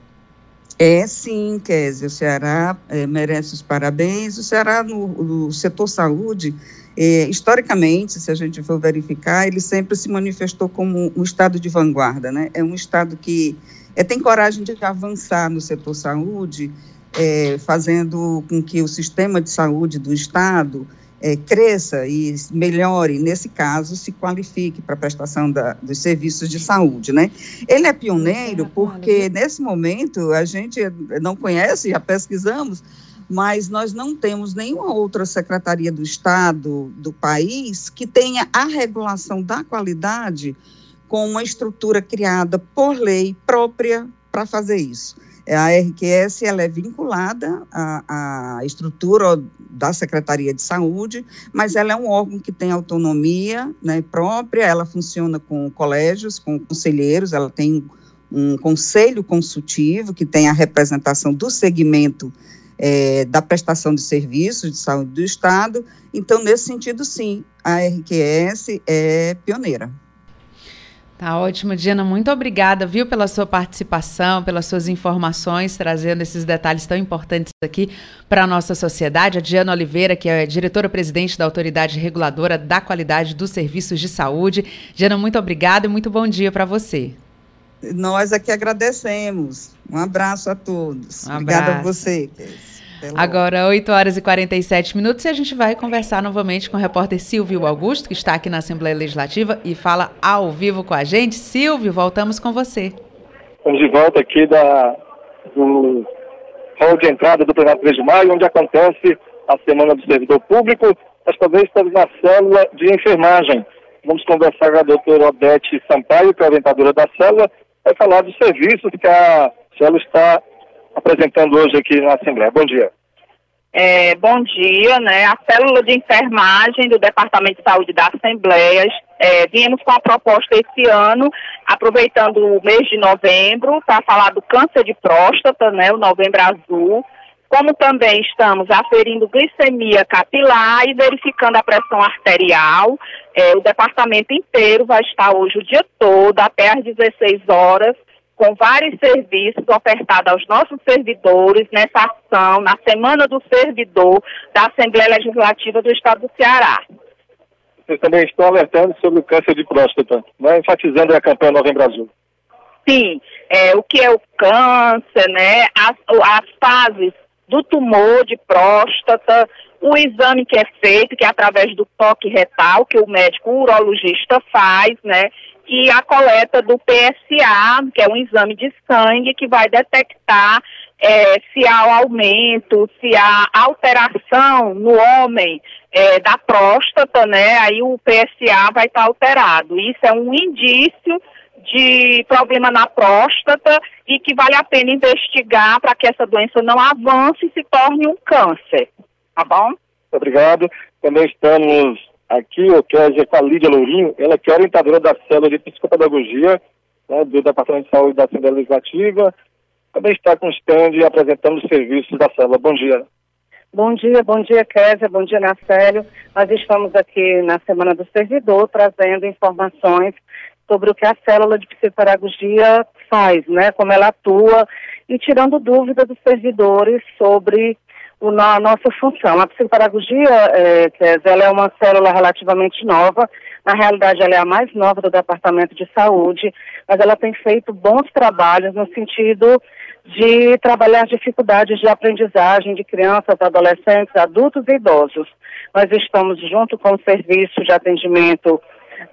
Speaker 14: É sim, Kézia, o Ceará é, merece os parabéns. O Ceará, no, no setor saúde, é, historicamente, se a gente for verificar, ele sempre se manifestou como um estado de vanguarda, né? É um estado que é, tem coragem de avançar no setor saúde, é, fazendo com que o sistema de saúde do estado é, cresça e melhore, nesse caso, se qualifique para a prestação da, dos serviços de saúde, né? Ele é pioneiro porque, nesse momento, a gente não conhece, já pesquisamos, mas nós não temos nenhuma outra secretaria do Estado do país que tenha a regulação da qualidade com uma estrutura criada por lei própria para fazer isso. É, a RQS ela é vinculada à, à, estrutura da Secretaria de Saúde, mas ela é um órgão que tem autonomia né, própria, ela funciona com colégios, com conselheiros, ela tem um conselho consultivo que tem a representação do segmento é, da prestação de serviços de saúde do Estado. Então, nesse sentido, sim, a RQS é pioneira.
Speaker 2: Tá ótimo, Diana. Muito obrigada, viu, pela sua participação, pelas suas informações, trazendo esses detalhes tão importantes aqui para a nossa sociedade. A Diana Oliveira, que é diretora-presidente da Autoridade Reguladora da Qualidade dos Serviços de Saúde. Diana, muito obrigada e muito bom dia para você.
Speaker 14: Nós aqui agradecemos. Um abraço a todos. Um Obrigada a você.
Speaker 2: Agora, 8 horas e 47 minutos, e a gente vai conversar novamente com o repórter Silvio Augusto, que está aqui na Assembleia Legislativa e fala ao vivo com a gente. Silvio, voltamos com você.
Speaker 8: Estamos de volta aqui da, do hall de entrada do plenário 3 de maio, onde acontece a Semana do Servidor Público. Desta vez estamos na célula de enfermagem. Vamos conversar com a doutora Odete Sampaio, que é orientadora da célula, vai falar dos serviços que a célula está apresentando hoje aqui na Assembleia. Bom dia.
Speaker 9: É, bom dia, né? A célula de enfermagem do Departamento de Saúde da Assembleia, é, viemos com a proposta esse ano, aproveitando o mês de novembro, para falar do câncer de próstata, né? O novembro azul. Como também estamos aferindo glicemia capilar e verificando a pressão arterial, é, o departamento inteiro vai estar hoje o dia todo, até às 16 horas, com vários serviços ofertados aos nossos servidores nessa ação, na Semana do Servidor da Assembleia Legislativa do Estado do Ceará.
Speaker 8: Vocês também estão alertando sobre o câncer de próstata, né? enfatizando a campanha Novembro Azul.
Speaker 9: Sim, é, o que é o câncer, né? As, as fases do tumor de próstata, o exame que é feito, que é através do toque retal, que o médico urologista faz, né? e a coleta do PSA, que é um exame de sangue que vai detectar é, se há aumento, se há alteração no homem é, da próstata, né? Aí o PSA vai estar alterado. Isso é um indício de problema na próstata e que vale a pena investigar para que essa doença não avance e se torne um câncer. Tá bom?
Speaker 8: Obrigado. Também estamos Aqui, o Kézia com a Lídia Lourinho, ela que é orientadora da célula de psicopedagogia né, do Departamento de Saúde da Assembleia Legislativa, também está com o stand apresentando os serviços da célula. Bom dia.
Speaker 15: Bom dia, bom dia, Kézia, bom dia, Nacélio. Nós estamos aqui na Semana do Servidor trazendo informações
Speaker 9: sobre o que a célula de psicopedagogia faz, né, como ela atua, e tirando dúvidas dos servidores sobre a nossa função. A psicopedagogia, é, ela é uma célula relativamente nova, na realidade ela é a mais nova do Departamento de Saúde, mas ela tem feito bons trabalhos no sentido de trabalhar dificuldades de aprendizagem de crianças, adolescentes, adultos e idosos. Nós estamos junto com o serviço de atendimento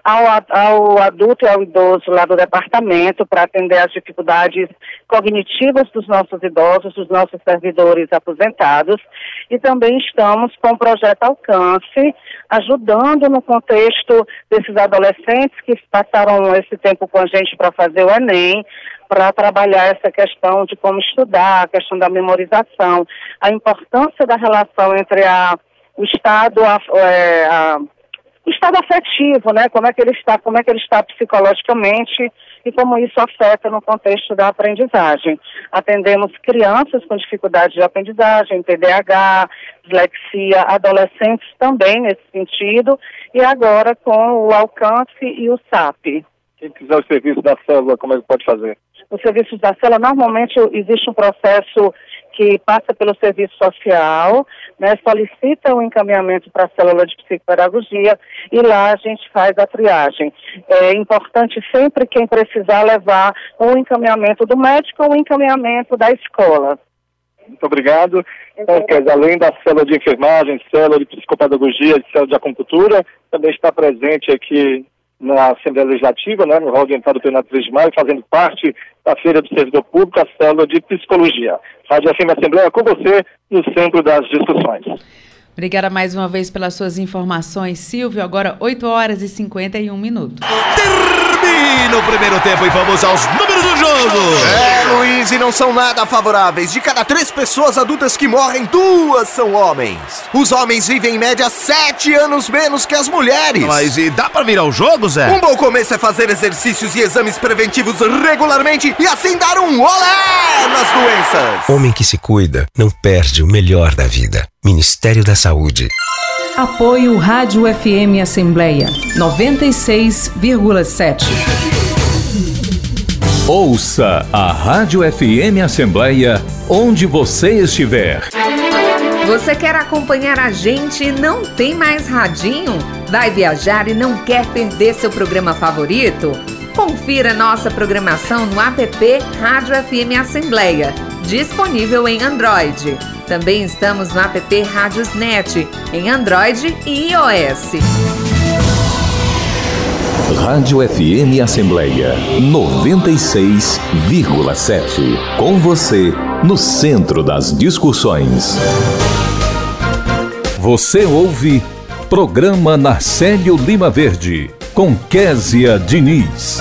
Speaker 9: ao, ao adulto e ao idoso lá do departamento para atender as dificuldades cognitivas dos nossos idosos, dos nossos servidores aposentados. E também estamos com o projeto Alcance, ajudando no contexto desses adolescentes que passaram esse tempo com a gente para fazer o Enem, para trabalhar essa questão de como estudar, a questão da memorização, a importância da relação entre a, o Estado, a, é, a estado afetivo, né? Como é que ele está, como é que ele está psicologicamente e como isso afeta no contexto da aprendizagem. Atendemos crianças com dificuldade de aprendizagem, TDAH, dislexia, adolescentes também nesse sentido, e agora com o alcance e o SAP.
Speaker 8: Quem quiser o serviço da célula, como é que pode fazer?
Speaker 9: Os serviços da célula, normalmente existe um processo que passa pelo serviço social, né, solicita o um encaminhamento para a célula de psicopedagogia e lá a gente faz a triagem. É importante sempre quem precisar levar o um encaminhamento do médico ou o um encaminhamento da escola.
Speaker 8: Muito obrigado. Então, além da célula de enfermagem, célula de psicopedagogia, célula de acupuntura, também está presente aqui na Assembleia Legislativa, né, no de entrada do plenário 3 de maio, fazendo parte da Feira do Servidor Público, a célula de Psicologia. Rádio FM Assembleia com você no centro das discussões.
Speaker 2: Obrigada mais uma vez pelas suas informações, Silvio. Agora 8 horas e 51 minutos.
Speaker 16: Termina o primeiro tempo e vamos aos números do jogo.
Speaker 17: É, Luiz, e não são nada favoráveis. De cada três pessoas adultas que morrem, duas são homens. Os homens vivem em média sete anos menos que as mulheres.
Speaker 16: Mas e dá pra virar o jogo, Zé?
Speaker 17: Um bom começo é fazer exercícios e exames preventivos regularmente e assim dar um olé nas doenças.
Speaker 18: Homem que se cuida não perde o melhor da vida. Ministério da Saúde.
Speaker 6: Apoio Rádio FM Assembleia 96,7.
Speaker 1: Ouça a Rádio FM Assembleia onde você estiver.
Speaker 19: Você quer acompanhar a gente e não tem mais radinho? Vai viajar e não quer perder seu programa favorito? Confira nossa programação no app Rádio FM Assembleia, disponível em Android. Também estamos no app Rádiosnet, em Android e iOS.
Speaker 1: Rádio FM Assembleia 96,7. Com você, no centro das discussões. Você ouve Programa Narcélio Lima Verde, com Késia Diniz.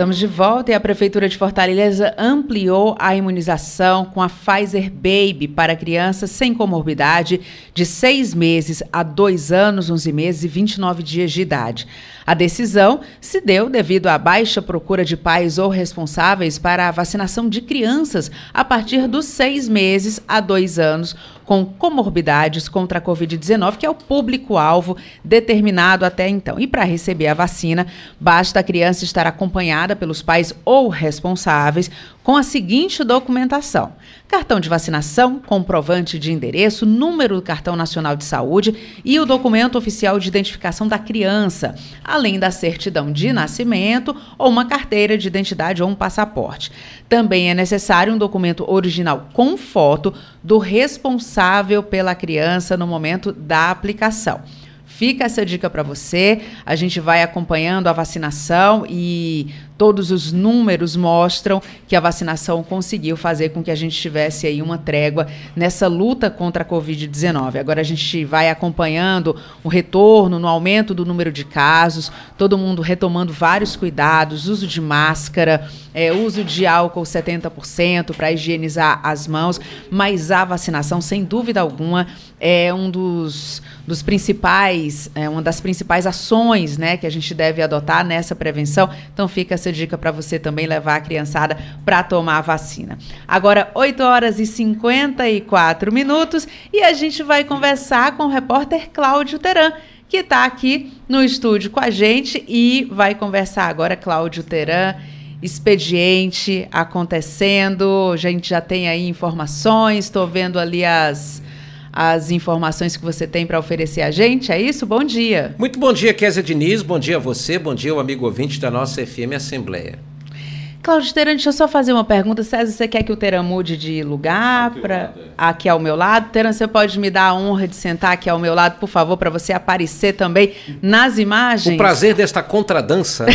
Speaker 2: Estamos de volta e a Prefeitura de Fortaleza ampliou a imunização com a Pfizer Baby para crianças sem comorbidade de seis meses a dois anos, 11 meses e 29 dias de idade. A decisão se deu devido à baixa procura de pais ou responsáveis para a vacinação de crianças a partir dos seis meses a dois anos, com comorbidades contra a Covid-19, que é o público-alvo determinado até então. E para receber a vacina, basta a criança estar acompanhada pelos pais ou responsáveis com a seguinte documentação: cartão de vacinação, comprovante de endereço, número do cartão nacional de saúde e o documento oficial de identificação da criança, além da certidão de nascimento ou uma carteira de identidade ou um passaporte. Também é necessário um documento original com foto do responsável pela criança no momento da aplicação. Fica essa dica para você. A gente vai acompanhando a vacinação e todos os números mostram que a vacinação conseguiu fazer com que a gente tivesse aí uma trégua nessa luta contra a Covid-19. Agora a gente vai acompanhando o retorno no aumento do número de casos, todo mundo retomando vários cuidados, uso de máscara, é, uso de álcool 70% para higienizar as mãos, mas a vacinação, sem dúvida alguma, é um dos, dos principais, é uma das principais ações né, que a gente deve adotar nessa prevenção. Então fica essa dica para você também levar a criançada para tomar a vacina. Agora, 8 horas e 54 minutos e a gente vai conversar com o repórter Cláudio Teran que está aqui no estúdio com a gente e vai conversar agora, Cláudio Teran. Expediente acontecendo, a gente já tem aí informações, estou vendo ali as, as informações que você tem para oferecer a gente, é isso? Bom dia.
Speaker 20: Muito bom dia, Kézia Diniz, bom dia a você, bom dia ao amigo ouvinte da nossa FM Assembleia.
Speaker 2: Cláudio Teran, deixa eu só fazer uma pergunta. César, você quer que o Teran mude de lugar para aqui ao meu lado? Teran, você pode me dar a honra de sentar aqui ao meu lado, por favor, para você aparecer também nas imagens?
Speaker 20: O prazer desta contradança, né?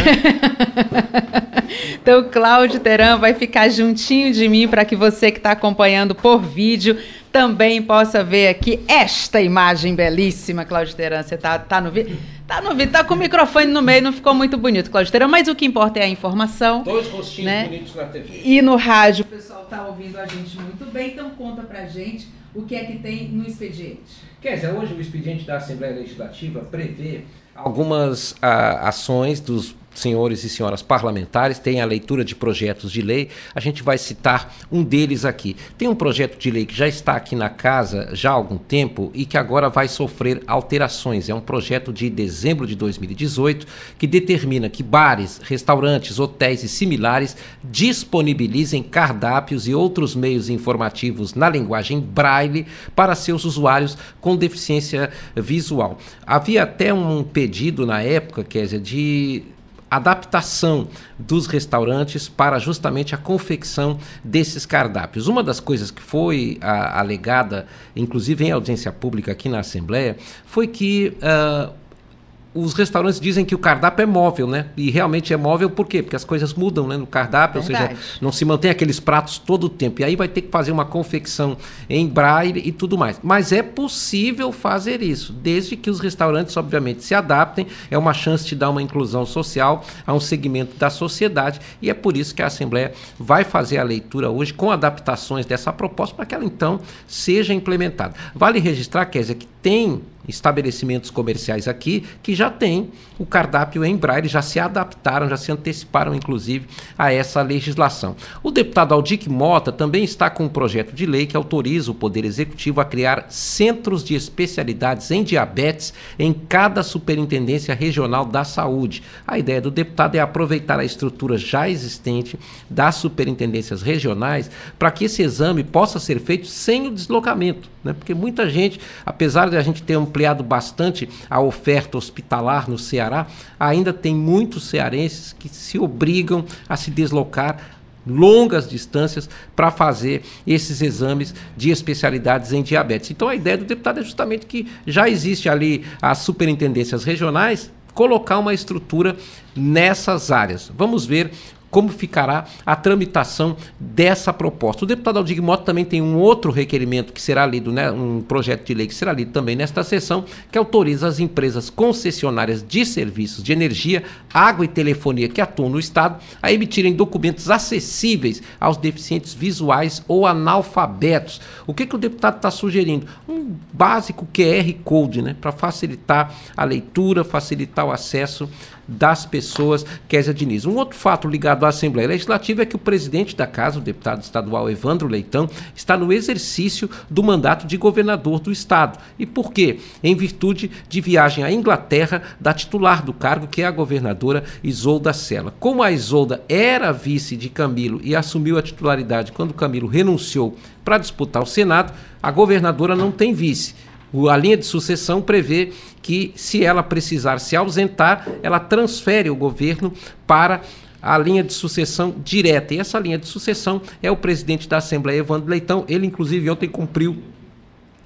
Speaker 20: [laughs]
Speaker 2: então, Cláudio Teran vai ficar juntinho de mim para que você que está acompanhando por vídeo também possa ver aqui esta imagem belíssima, Cláudio Teran. Você tá, tá no vídeo? Tá no vídeo, tá com o microfone no meio, não ficou muito bonito, Cláudio Teran, mas o que importa é a informação.
Speaker 20: Dois rostinhos né? bonitos na TV.
Speaker 2: E no rádio o pessoal tá ouvindo a gente muito bem, então conta pra gente o que é que tem no expediente.
Speaker 20: Kézia, hoje o expediente da Assembleia Legislativa prevê algumas ah, ações dos senhores e senhoras parlamentares, tem a leitura de projetos de lei. A gente vai citar um deles aqui. Tem um projeto de lei que já está aqui na casa já há algum tempo e que agora vai sofrer alterações. É um projeto de dezembro de 2018 que determina que bares, restaurantes, hotéis e similares disponibilizem cardápios e outros meios informativos na linguagem braille para seus usuários com deficiência visual. Havia até um pedido na época, Kézia, de adaptação dos restaurantes para justamente a confecção desses cardápios. Uma das coisas que foi a, alegada, inclusive em audiência pública aqui na Assembleia, foi que uh, os restaurantes dizem que o cardápio é móvel, né? E realmente é móvel por quê? Porque as coisas mudam né? no cardápio, Verdade. ou seja, não se mantém aqueles pratos todo o tempo. E aí vai ter que fazer uma confecção em braille e tudo mais. Mas é possível fazer isso, desde que os restaurantes, obviamente, se adaptem. É uma chance de dar uma inclusão social a um segmento da sociedade. E é por isso que a Assembleia vai fazer a leitura hoje com adaptações dessa proposta para que ela então seja implementada. Vale registrar, Kézia, que tem estabelecimentos comerciais aqui que já têm o cardápio em braille, já se adaptaram, já se anteciparam, inclusive, a essa legislação. O deputado Aldic Mota também está com um projeto de lei que autoriza o Poder Executivo a criar centros de especialidades em diabetes em cada superintendência regional da saúde. A ideia do deputado é aproveitar a estrutura já existente das superintendências regionais para que esse exame possa ser feito sem o deslocamento, né? porque muita gente, apesar de a gente ter ampliado bastante a oferta hospitalar no Ceará, ainda tem muitos cearenses que se obrigam a se deslocar longas distâncias para fazer esses exames de especialidades em diabetes. Então a ideia do deputado é justamente que já existe ali as superintendências regionais colocar uma estrutura nessas áreas. Vamos ver como ficará a tramitação dessa proposta. O deputado Aldig Mota também tem um outro requerimento que será lido, né, um projeto de lei que será lido também nesta sessão, que autoriza as empresas concessionárias de serviços de energia, água e telefonia que atuam no Estado a emitirem documentos acessíveis aos deficientes visuais ou analfabetos. O que, que o deputado está sugerindo? Um básico QR Code, né, para facilitar a leitura, facilitar o acesso das pessoas, Kézia Diniz. Um outro fato ligado à Assembleia Legislativa é que o presidente da Casa, o deputado estadual Evandro Leitão, está no exercício do mandato de governador do estado. E por quê? Em virtude de viagem à Inglaterra da titular do cargo, que é a governadora Isolda Sela. Como a Isolda era vice de Camilo e assumiu a titularidade quando Camilo renunciou para disputar o Senado, a governadora não tem vice. A linha de sucessão prevê que, se ela precisar se ausentar, ela transfere o governo para a linha de sucessão direta. E essa linha de sucessão é o presidente da Assembleia, Evandro Leitão. Ele, inclusive, ontem cumpriu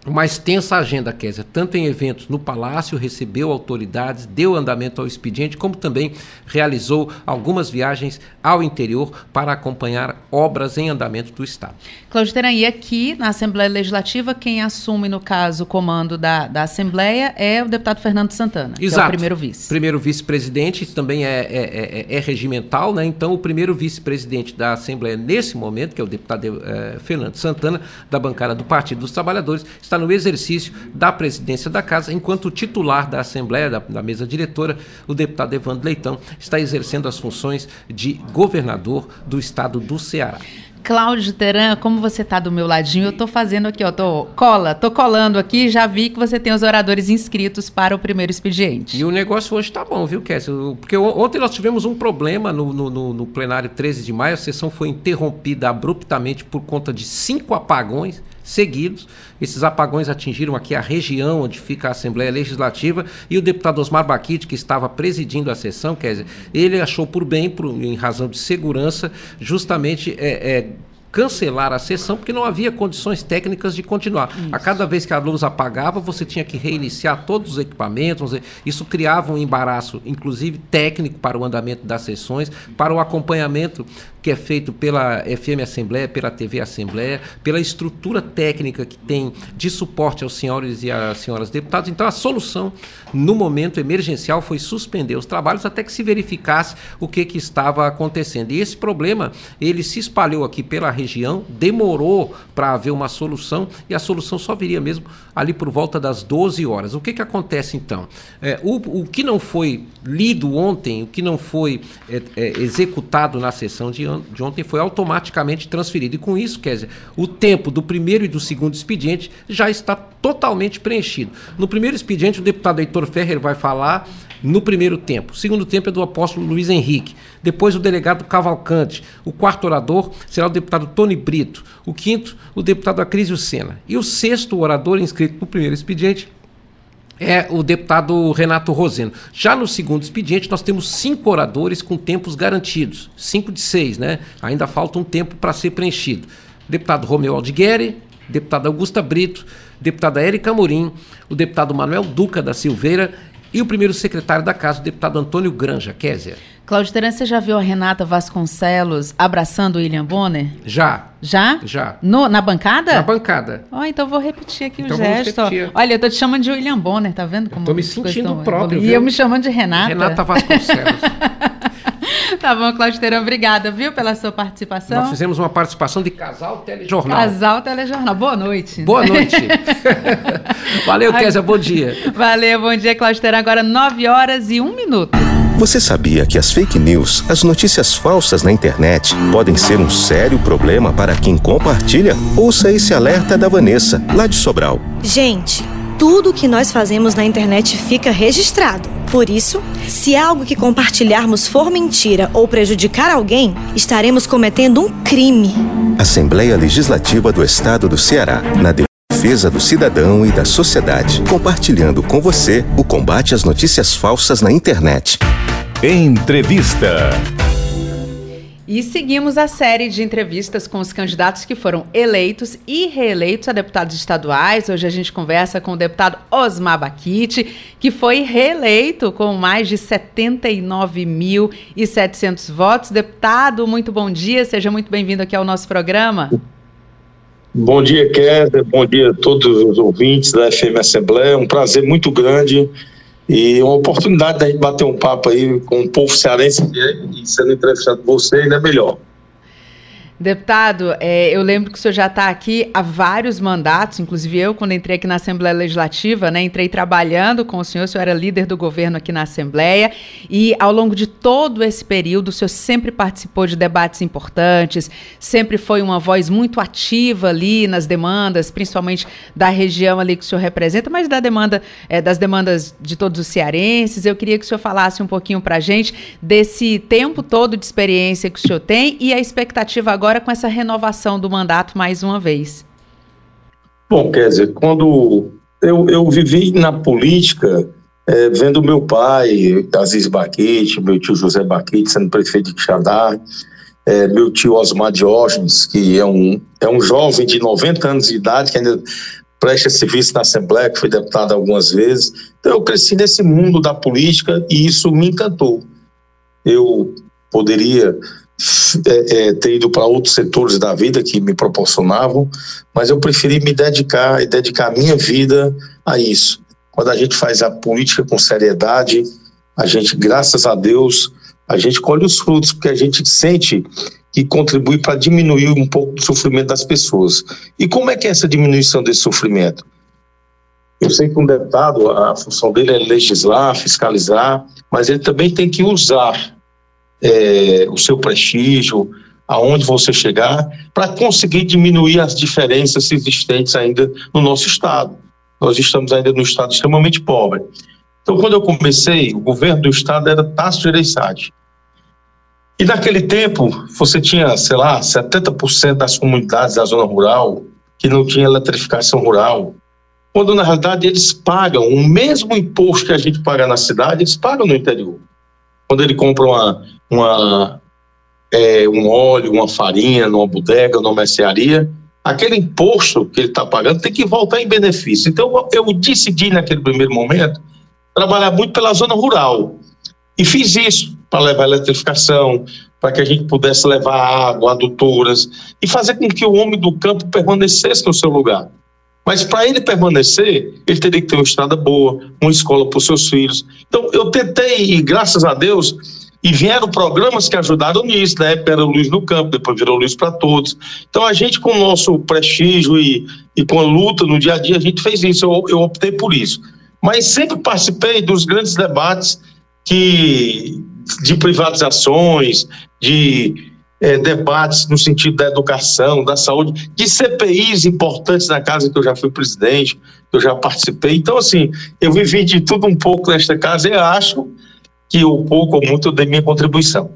Speaker 20: uma extensa agenda, Kézia, tanto em eventos no Palácio, recebeu autoridades, deu andamento ao expediente, como também realizou algumas viagens ao interior para acompanhar obras em andamento do Estado.
Speaker 2: Cláudio Teran, e aqui na Assembleia Legislativa, quem assume, no caso, o comando da, da Assembleia é o deputado Fernando Santana,
Speaker 20: Exato.
Speaker 2: que é o primeiro vice.
Speaker 20: Primeiro vice-presidente, isso também é, é, é, é, regimental, né? Então, o primeiro vice-presidente da Assembleia, nesse momento, que é o deputado é, Fernando Santana, da bancada do Partido dos Trabalhadores, está no exercício da presidência da Casa, enquanto o titular da Assembleia, da, da mesa diretora, o deputado Evandro Leitão, está exercendo as funções de governador do estado do Ceará.
Speaker 2: Cláudio Teran, como você tá do meu ladinho, eu tô fazendo aqui, ó, tô cola, tô colando aqui, já vi que você tem os oradores inscritos para o primeiro expediente.
Speaker 20: E o negócio hoje tá bom, viu, Kessel? Porque ontem nós tivemos um problema no, no, no, no plenário 13 de maio, a sessão foi interrompida abruptamente por conta de cinco apagões seguidos. Esses apagões atingiram aqui a região onde fica a Assembleia Legislativa e o deputado Osmar Baquite, que estava presidindo a sessão, quer dizer, ele achou por bem, por, em razão de segurança, justamente é, é, cancelar a sessão porque não havia condições técnicas de continuar. Isso. A cada vez que a luz apagava, você tinha que reiniciar todos os equipamentos. Isso criava um embaraço, inclusive técnico, para o andamento das sessões, para o acompanhamento que é feito pela FM Assembleia, pela TV Assembleia, pela estrutura técnica que tem de suporte aos senhores e às senhoras deputados. Então, a solução, no momento emergencial, foi suspender os trabalhos até que se verificasse o que, que estava acontecendo. E esse problema, ele se espalhou aqui pela região, demorou para haver uma solução e a solução só viria mesmo ali por volta das 12 horas. O que, que acontece então? É, o, o que não foi lido ontem, o que não foi é, é, executado na sessão de, de ontem foi automaticamente transferido. E com isso, quer dizer, o tempo do primeiro e do segundo expediente já está totalmente preenchido. No primeiro expediente, o deputado Heitor Ferrer vai falar no primeiro tempo. O segundo tempo é do apóstolo Luiz Henrique. Depois o delegado Cavalcante. O quarto orador será o deputado Tony Brito. O quinto, o deputado Acrísio Sena. E o sexto orador inscrito no primeiro expediente é o deputado Renato Roseno. Já no segundo expediente, nós temos cinco oradores com tempos garantidos. Cinco de seis, né? Ainda falta um tempo para ser preenchido. Deputado Romeu Aldigueri, deputada Augusta Brito, deputada Érica Amorim, o deputado Manuel Duca da Silveira e o primeiro secretário da casa, o deputado Antônio Granja. Kézia.
Speaker 2: Cláudio você já viu a Renata Vasconcelos abraçando o William Bonner?
Speaker 20: Já.
Speaker 2: Já?
Speaker 20: Já.
Speaker 2: No, na bancada?
Speaker 20: Na bancada.
Speaker 2: Ó, oh, então vou repetir aqui então o gesto. Olha, eu tô te chamando de William Bonner, tá vendo como?
Speaker 20: Eu tô me sentindo próprio.
Speaker 2: E eu me chamando de Renata.
Speaker 20: Renata Vasconcelos. [laughs]
Speaker 2: tá bom, Cláudio obrigada, viu, pela sua participação.
Speaker 20: Nós fizemos uma participação de Casal Telejornal.
Speaker 2: Casal Telejornal. Boa noite.
Speaker 20: Boa noite. [laughs] Valeu, Kézia, bom dia.
Speaker 2: Valeu, bom dia, Cláudio. Agora 9 horas e 1 minuto.
Speaker 18: Você sabia que as fake news, as notícias falsas na internet, podem ser um sério problema para quem compartilha? Ouça esse alerta da Vanessa, lá de Sobral.
Speaker 21: Gente, tudo que nós fazemos na internet fica registrado. Por isso, se algo que compartilharmos for mentira ou prejudicar alguém, estaremos cometendo um crime.
Speaker 18: Assembleia Legislativa do Estado do Ceará, na defesa do cidadão e da sociedade, compartilhando com você o combate às notícias falsas na internet.
Speaker 22: Entrevista.
Speaker 2: E seguimos a série de entrevistas com os candidatos que foram eleitos e reeleitos a deputados estaduais. Hoje a gente conversa com o deputado Osmar Baquite, que foi reeleito com mais de 79.700 votos. Deputado, muito bom dia, seja muito bem-vindo aqui ao nosso programa.
Speaker 23: Bom dia, Kézia, bom dia a todos os ouvintes da FM Assembleia. Um prazer muito grande e uma oportunidade da gente bater um papo aí com o povo cearense e sendo entrevistado por você ainda é melhor.
Speaker 2: Deputado, é, eu lembro que o senhor já está aqui há vários mandatos, inclusive eu, quando entrei aqui na Assembleia Legislativa, né, entrei trabalhando com o senhor, o senhor era líder do governo aqui na Assembleia, e ao longo de todo esse período, o senhor sempre participou de debates importantes, sempre foi uma voz muito ativa ali nas demandas, principalmente da região ali que o senhor representa, mas da demanda, é, das demandas de todos os cearenses. Eu queria que o senhor falasse um pouquinho para a gente desse tempo todo de experiência que o senhor tem e a expectativa agora agora com essa renovação do mandato mais uma vez?
Speaker 23: Bom, quer dizer, quando eu, eu vivi na política, é, vendo meu pai, Aziz Baquete, meu tio José Baquete, sendo prefeito de Quixadá, é, meu tio Osmar Diógenes, que é um, é um jovem de 90 anos de idade, que ainda presta serviço na Assembleia, que foi deputado algumas vezes. Então, eu cresci nesse mundo da política e isso me encantou. Eu poderia é, é, ter ido para outros setores da vida que me proporcionavam, mas eu preferi me dedicar e dedicar a minha vida a isso. Quando a gente faz a política com seriedade, a gente, graças a Deus, a gente colhe os frutos, porque a gente sente que contribui para diminuir um pouco do sofrimento das pessoas. E como é que é essa diminuição desse sofrimento? Eu sei que um deputado, a função dele é legislar, fiscalizar, mas ele também tem que usar é, o seu prestígio, aonde você chegar, para conseguir diminuir as diferenças existentes ainda no nosso estado. Nós estamos ainda num estado extremamente pobre. Então, quando eu comecei, o governo do estado era Tasso Gereissati. E naquele tempo, você tinha, sei lá, 70% das comunidades da zona rural que não tinha eletrificação rural, quando na realidade eles pagam o mesmo imposto que a gente paga na cidade, eles pagam no interior. Quando ele compra uma, uma, é, um óleo, uma farinha numa bodega, numa mercearia, aquele imposto que ele está pagando tem que voltar em benefício. Então eu decidi naquele primeiro momento trabalhar muito pela zona rural e fiz isso para levar eletrificação, para que a gente pudesse levar água, adutoras e fazer com que o homem do campo permanecesse no seu lugar. Mas para ele permanecer, ele teria que ter uma estrada boa, uma escola para os seus filhos. Então eu tentei, e graças a Deus, e vieram programas que ajudaram nisso, na época era Luz no Campo, depois virou Luz para Todos. Então a gente, com o nosso prestígio e, e com a luta no dia a dia, a gente fez isso, eu, eu optei por isso. Mas sempre participei dos grandes debates que, de privatizações, de é, debates no sentido da educação, da saúde, de CPIs importantes na casa que eu já fui presidente, que eu já participei. Então, assim, eu vivi de tudo um pouco nesta casa e acho que o pouco ou muito dei minha contribuição.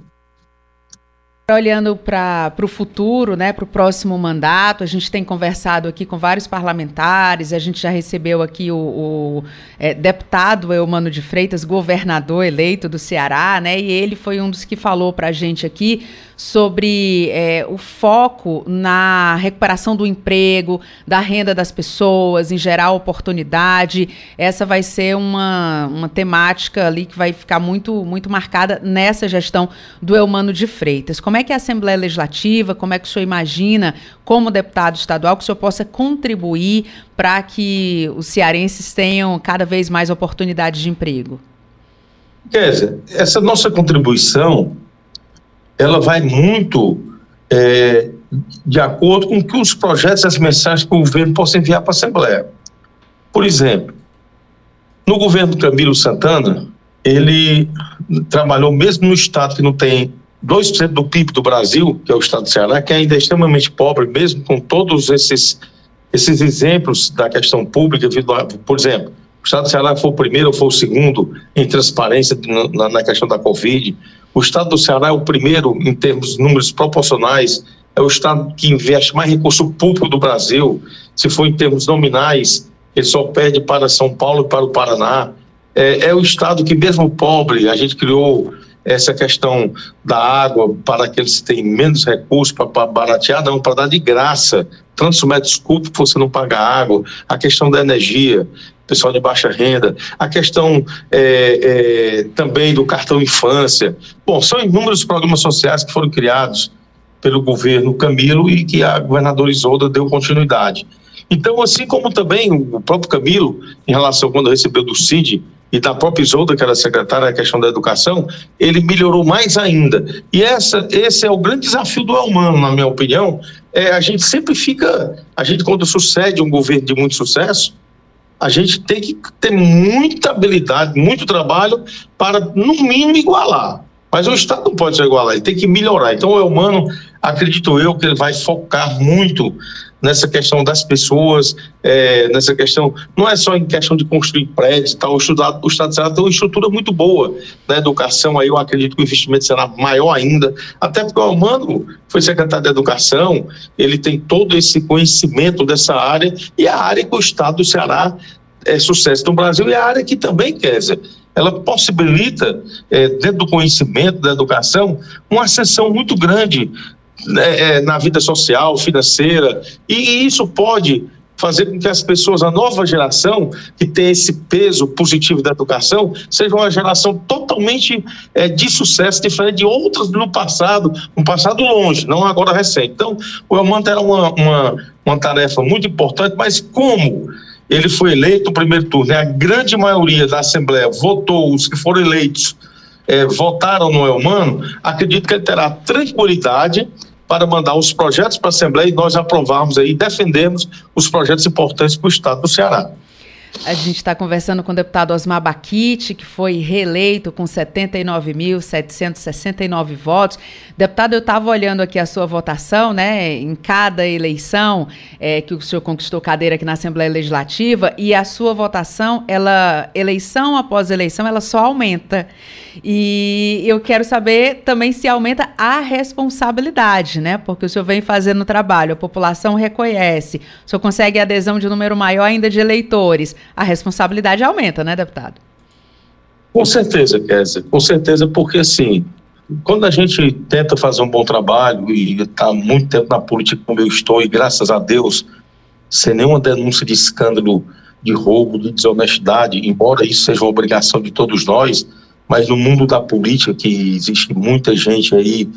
Speaker 2: Olhando para o futuro, né, para o próximo mandato, a gente tem conversado aqui com vários parlamentares, a gente já recebeu aqui o, o é, deputado Eumano de Freitas, governador eleito do Ceará, né, e ele foi um dos que falou para a gente aqui sobre é, o foco na recuperação do emprego, da renda das pessoas, em gerar oportunidade. Essa vai ser uma, uma temática ali que vai ficar muito, muito marcada nessa gestão do Eumano de Freitas. Como é que é a Assembleia Legislativa, como é que o senhor imagina, como deputado estadual, que o senhor possa contribuir para que os cearenses tenham cada vez mais oportunidades de emprego?
Speaker 23: Kézia, essa nossa contribuição ela vai muito é, de acordo com que os projetos e as mensagens que o governo possa enviar para a Assembleia. Por exemplo, no governo Camilo Santana, ele trabalhou mesmo no estado que não tem 2% do PIB do Brasil, que é o estado do Ceará, que ainda é extremamente pobre, mesmo com todos esses, esses exemplos da questão pública, por exemplo, o estado do Ceará foi o primeiro ou foi o segundo em transparência na, na questão da Covid, o estado do Ceará é o primeiro em termos de números proporcionais, é o estado que investe mais recurso público do Brasil. Se for em termos nominais, ele só perde para São Paulo e para o Paraná. É, é o estado que, mesmo pobre, a gente criou essa questão da água para que têm menos recursos para baratear, não, para dar de graça. Tantos metros cúbicos você não paga água. A questão da energia pessoal de baixa renda, a questão é, é, também do cartão infância. Bom, são inúmeros programas sociais que foram criados pelo governo Camilo e que a governadora Isolda deu continuidade. Então, assim como também o próprio Camilo, em relação quando recebeu do CID e da própria Isolda, que era secretária da questão da educação, ele melhorou mais ainda. E essa, esse é o grande desafio do humano, na minha opinião. É, a gente sempre fica, a gente quando sucede um governo de muito sucesso, a gente tem que ter muita habilidade, muito trabalho para, no mínimo, igualar. Mas o Estado não pode se igualar, ele tem que melhorar. Então, o humano, acredito eu, que ele vai focar muito nessa questão das pessoas, é, nessa questão, não é só em questão de construir prédios, tal, o, estudado, o Estado será tem uma estrutura muito boa da educação, aí eu acredito que o investimento será maior ainda, até porque o Almano foi secretário de Educação, ele tem todo esse conhecimento dessa área, e a área que o Estado do Ceará é sucesso no Brasil, e a área que também, quer dizer, ela possibilita, é, dentro do conhecimento da educação, uma ascensão muito grande é, é, na vida social, financeira, e isso pode fazer com que as pessoas, a nova geração, que tem esse peso positivo da educação, seja uma geração totalmente é, de sucesso, diferente de outras no passado, um passado longe, não agora recente. Então, o Elman era uma, uma, uma tarefa muito importante, mas como ele foi eleito no primeiro turno, né? a grande maioria da Assembleia votou, os que foram eleitos é, votaram no Elmano, acredito que ele terá tranquilidade para mandar os projetos para a Assembleia e nós aprovarmos aí, defendemos os projetos importantes para o Estado do Ceará.
Speaker 2: A gente está conversando com o deputado Osmar Baquite, que foi reeleito com 79.769 votos. Deputado, eu estava olhando aqui a sua votação, né? Em cada eleição é, que o senhor conquistou cadeira aqui na Assembleia Legislativa, e a sua votação, ela, eleição após eleição, ela só aumenta. E eu quero saber também se aumenta a responsabilidade, né? Porque o senhor vem fazendo trabalho, a população reconhece, o senhor consegue adesão de número maior ainda de eleitores. A responsabilidade aumenta, né, deputado?
Speaker 23: Com certeza, Kézia, com certeza, porque assim, quando a gente tenta fazer um bom trabalho e está muito tempo na política como eu estou, e graças a Deus, sem nenhuma denúncia de escândalo de roubo, de desonestidade, embora isso seja uma obrigação de todos nós, mas no mundo da política, que existe muita gente aí,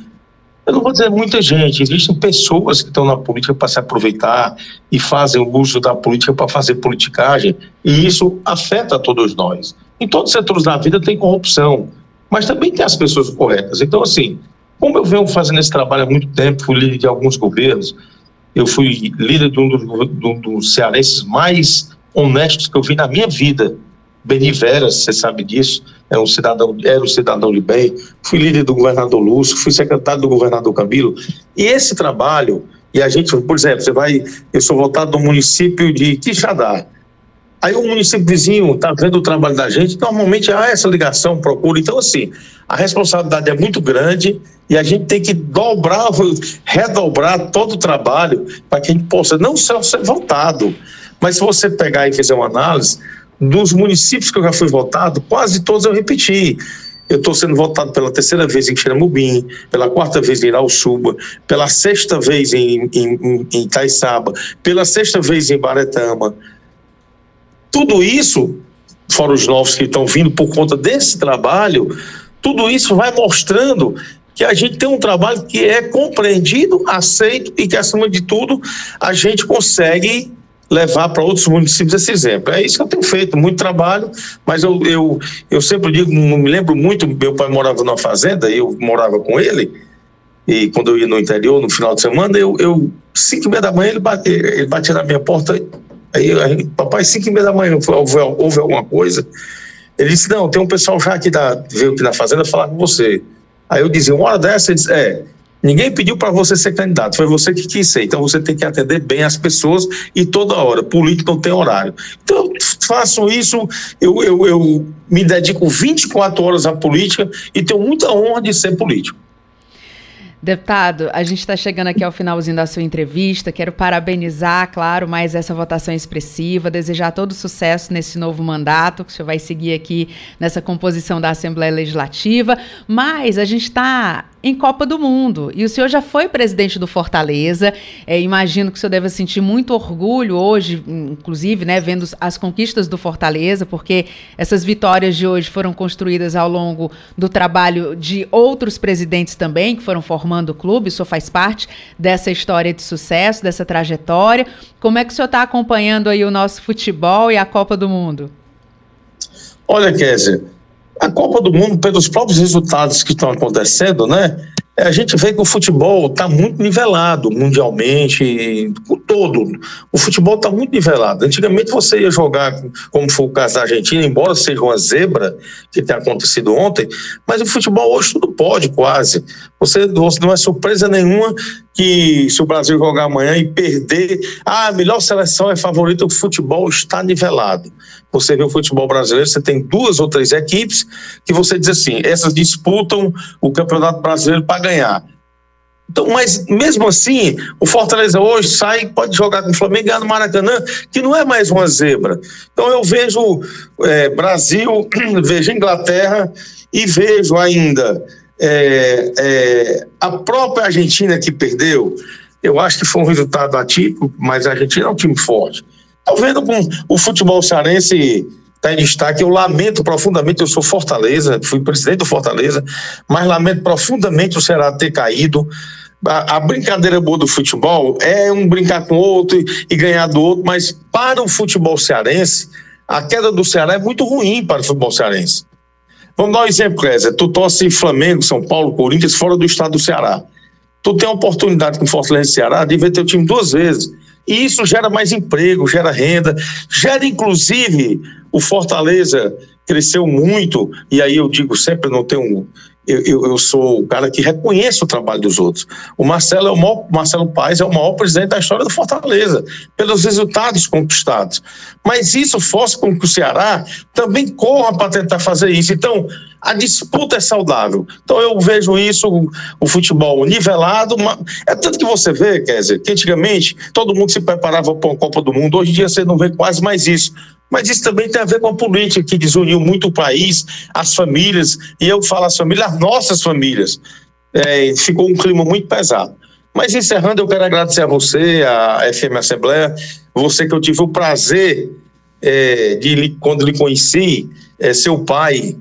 Speaker 23: eu não vou dizer muita gente, existem pessoas que estão na política para se aproveitar e fazem o uso da política para fazer politicagem, e isso afeta todos nós. Em todos os setores da vida tem corrupção, mas também tem as pessoas corretas. Então, assim, como eu venho fazendo esse trabalho há muito tempo, fui líder de alguns governos, eu fui líder de um dos, do, cearenses mais honestos que eu vi na minha vida. Beni Veras, você sabe disso, é um cidadão, era um cidadão de bem. Fui líder do governador Lúcio, fui secretário do governador Camilo. E esse trabalho, e a gente, por exemplo, você vai, eu sou votado no município de Quixadá. Aí o município vizinho está vendo o trabalho da gente, normalmente há essa ligação, procura. Então, assim, a responsabilidade é muito grande e a gente tem que dobrar, redobrar todo o trabalho para que a gente possa não só ser votado, mas se você pegar e fazer uma análise, dos municípios que eu já fui votado, quase todos eu repeti. Eu estou sendo votado pela terceira vez em Xeramubim, pela quarta vez em Irauçuba, pela sexta vez em, em, em pela sexta vez em Baretama. Tudo isso, fora os novos que estão vindo por conta desse trabalho, tudo isso vai mostrando que a gente tem um trabalho que é compreendido, aceito e que, acima de tudo, a gente consegue levar para outros municípios esse exemplo. É isso que eu tenho feito, muito trabalho, mas eu, eu, eu sempre digo, não me lembro muito, meu pai morava numa fazenda, eu morava com ele, e quando eu ia no interior, no final de semana, eu, eu cinco e meia da manhã, ele batia, ele batia na minha porta Aí, aí papai, cinco e meia da manhã, houve, houve alguma coisa? Ele disse, não, tem um pessoal já da, veio aqui na fazenda falar com você. Aí eu dizia, uma hora dessa, ele disse, é, ninguém pediu para você ser candidato, foi você que quis ser, então você tem que atender bem as pessoas e toda hora, político não tem horário. Então faço isso, eu, eu, eu me dedico 24 horas à política e tenho muita honra de ser político.
Speaker 2: Deputado, a gente está chegando aqui ao finalzinho da sua entrevista. Quero parabenizar, claro, mais essa votação expressiva, desejar todo sucesso nesse novo mandato que o senhor vai seguir aqui nessa composição da Assembleia Legislativa. Mas a gente está em Copa do Mundo. E o senhor já foi presidente do Fortaleza. É, imagino que o senhor deve sentir muito orgulho hoje, inclusive, né, vendo as conquistas do Fortaleza, porque essas vitórias de hoje foram construídas ao longo do trabalho de outros presidentes também, que foram formando o clube. O senhor faz parte dessa história de sucesso, dessa trajetória. Como é que o senhor está acompanhando aí o nosso futebol e a Copa do Mundo?
Speaker 23: Olha, Kézia, a Copa do Mundo, pelos próprios resultados que estão acontecendo, né? A gente vê que o futebol está muito nivelado mundialmente, com todo. O futebol está muito nivelado. Antigamente você ia jogar, como foi o caso da Argentina, embora seja uma zebra que tenha acontecido ontem, mas o futebol hoje tudo pode, quase. Você não é surpresa nenhuma que se o Brasil jogar amanhã e perder, ah, a melhor seleção é favorita, o futebol está nivelado. Você vê o futebol brasileiro, você tem duas ou três equipes que você diz assim, essas disputam o Campeonato Brasileiro para ganhar. Então, mas mesmo assim, o Fortaleza hoje sai, pode jogar com o Flamengo no Maracanã, que não é mais uma zebra. Então eu vejo é, Brasil, [clears throat] vejo Inglaterra e vejo ainda é, é, a própria Argentina que perdeu. Eu acho que foi um resultado atípico, mas a Argentina é um time forte. Estou vendo com o futebol cearense está em destaque. Eu lamento profundamente, eu sou Fortaleza, fui presidente do Fortaleza, mas lamento profundamente o Ceará ter caído. A, a, brincadeira boa do futebol é um brincar com o outro e, e, ganhar do outro, mas para o futebol cearense, a queda do Ceará é muito ruim para o futebol cearense. Vamos dar um exemplo, Clésia. Tu torce Flamengo, São Paulo, Corinthians, fora do estado do Ceará. Tu tem a oportunidade com Fortaleza e Ceará de ver teu time duas vezes E isso gera mais emprego, gera renda, gera inclusive o Fortaleza cresceu muito, e aí eu digo sempre, não tenho eu, eu, eu, sou o cara que reconhece o trabalho dos outros. O Marcelo é o maior, Marcelo Paes é o maior presidente da história do Fortaleza, pelos resultados conquistados. Mas isso força com que o Ceará também corra para tentar fazer isso. Então, a disputa é saudável. Então, eu vejo isso, o, futebol nivelado. É tanto que você vê, quer dizer, que antigamente todo mundo se preparava para uma Copa do Mundo. Hoje em dia você não vê quase mais isso. Mas isso também tem a ver com a política que desuniu muito o país, as famílias, e eu falo as famílias, as nossas famílias. É, ficou um clima muito pesado. Mas encerrando, eu quero agradecer a você, a FM Assembleia, você que eu tive o prazer é, de, quando lhe conheci, é, seu pai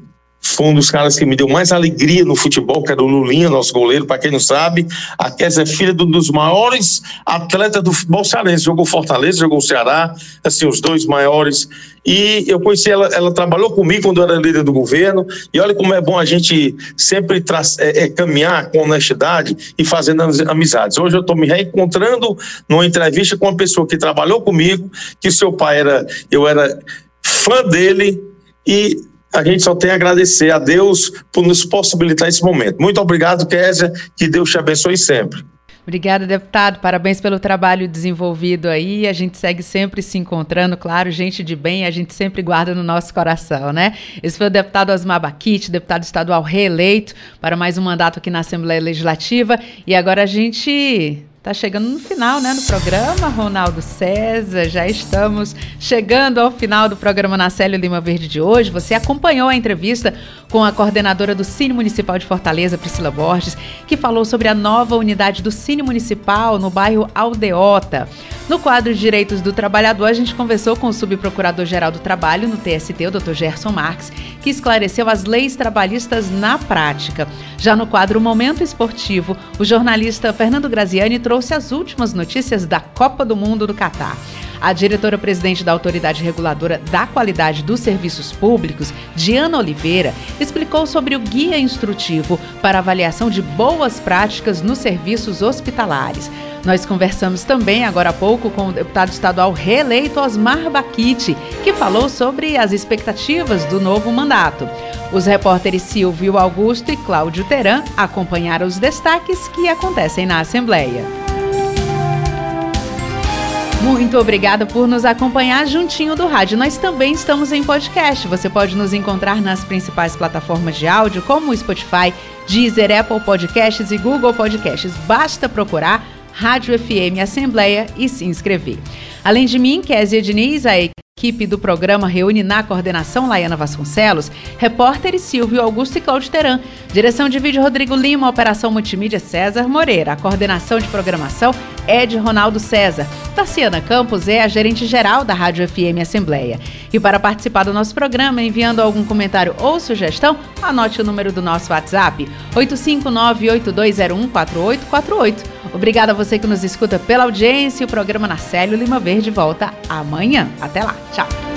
Speaker 23: foi um dos caras que me deu mais alegria no futebol, que era o Lulinha, nosso goleiro, para quem não sabe. A Kézia é filha de um dos maiores atletas do futebol cearense. Jogou Fortaleza, jogou Ceará, assim, os dois maiores. E eu conheci ela, ela trabalhou comigo quando eu era líder do governo. E olha como é bom a gente sempre é, é, caminhar com honestidade e fazendo amizades. Hoje eu estou me reencontrando numa entrevista com uma pessoa que trabalhou comigo, que seu pai era, eu era fã dele e a gente só tem a agradecer a Deus por nos possibilitar esse momento. Muito obrigado, Késia, que Deus te abençoe sempre.
Speaker 2: Obrigada, deputado. Parabéns pelo trabalho desenvolvido aí. A gente segue sempre se encontrando, claro, gente de bem, a gente sempre guarda no nosso coração, né? Esse foi o deputado Osmar Baquite, deputado estadual reeleito para mais um mandato aqui na Assembleia Legislativa. E agora a gente Tá chegando no final, né, no programa, Ronaldo César. Já estamos chegando ao final do programa na Célio Lima Verde de hoje. Você acompanhou a entrevista com a coordenadora do Cine Municipal de Fortaleza, Priscila Borges, que falou sobre a nova unidade do Cine Municipal no bairro Aldeota. No quadro de Direitos do Trabalhador, a gente conversou com o subprocurador-geral do Trabalho no TST, o Dr. Gerson Marques, que esclareceu as leis trabalhistas na prática. Já no quadro Momento Esportivo, o jornalista Fernando Graziani trouxe as últimas notícias da Copa do Mundo do Catar. A diretora-presidente da Autoridade Reguladora da Qualidade dos Serviços Públicos, Diana Oliveira, explicou sobre o guia instrutivo para avaliação de boas práticas nos serviços hospitalares. Nós conversamos também agora há pouco com o deputado estadual reeleito Osmar Baquite, que falou sobre as expectativas do novo mandato. Os repórteres Silvio Augusto e Cláudio Teran acompanharam os destaques que acontecem na Assembleia. Muito obrigada por nos acompanhar juntinho do rádio. Nós também estamos em podcast. Você pode nos encontrar nas principais plataformas de áudio, como o Spotify, Deezer, Apple Podcasts e Google Podcasts. Basta procurar Rádio FM Assembleia e se inscrever. Além de mim, Kézia Diniz, a equipe do programa reúne na coordenação Laiana Vasconcelos, repórteres Silvio Augusto e Cláudio Teran, direção de vídeo Rodrigo Lima, operação multimídia César Moreira, a coordenação de programação é de Ronaldo César. Tarciana Campos é a gerente geral da Rádio FM Assembleia. E para participar do nosso programa, enviando algum comentário ou sugestão, anote o número do nosso WhatsApp, 859-8201-4848. Obrigada a você que nos escuta pela audiência. O programa Narcélio Lima Verde volta amanhã. Até lá. Tchau!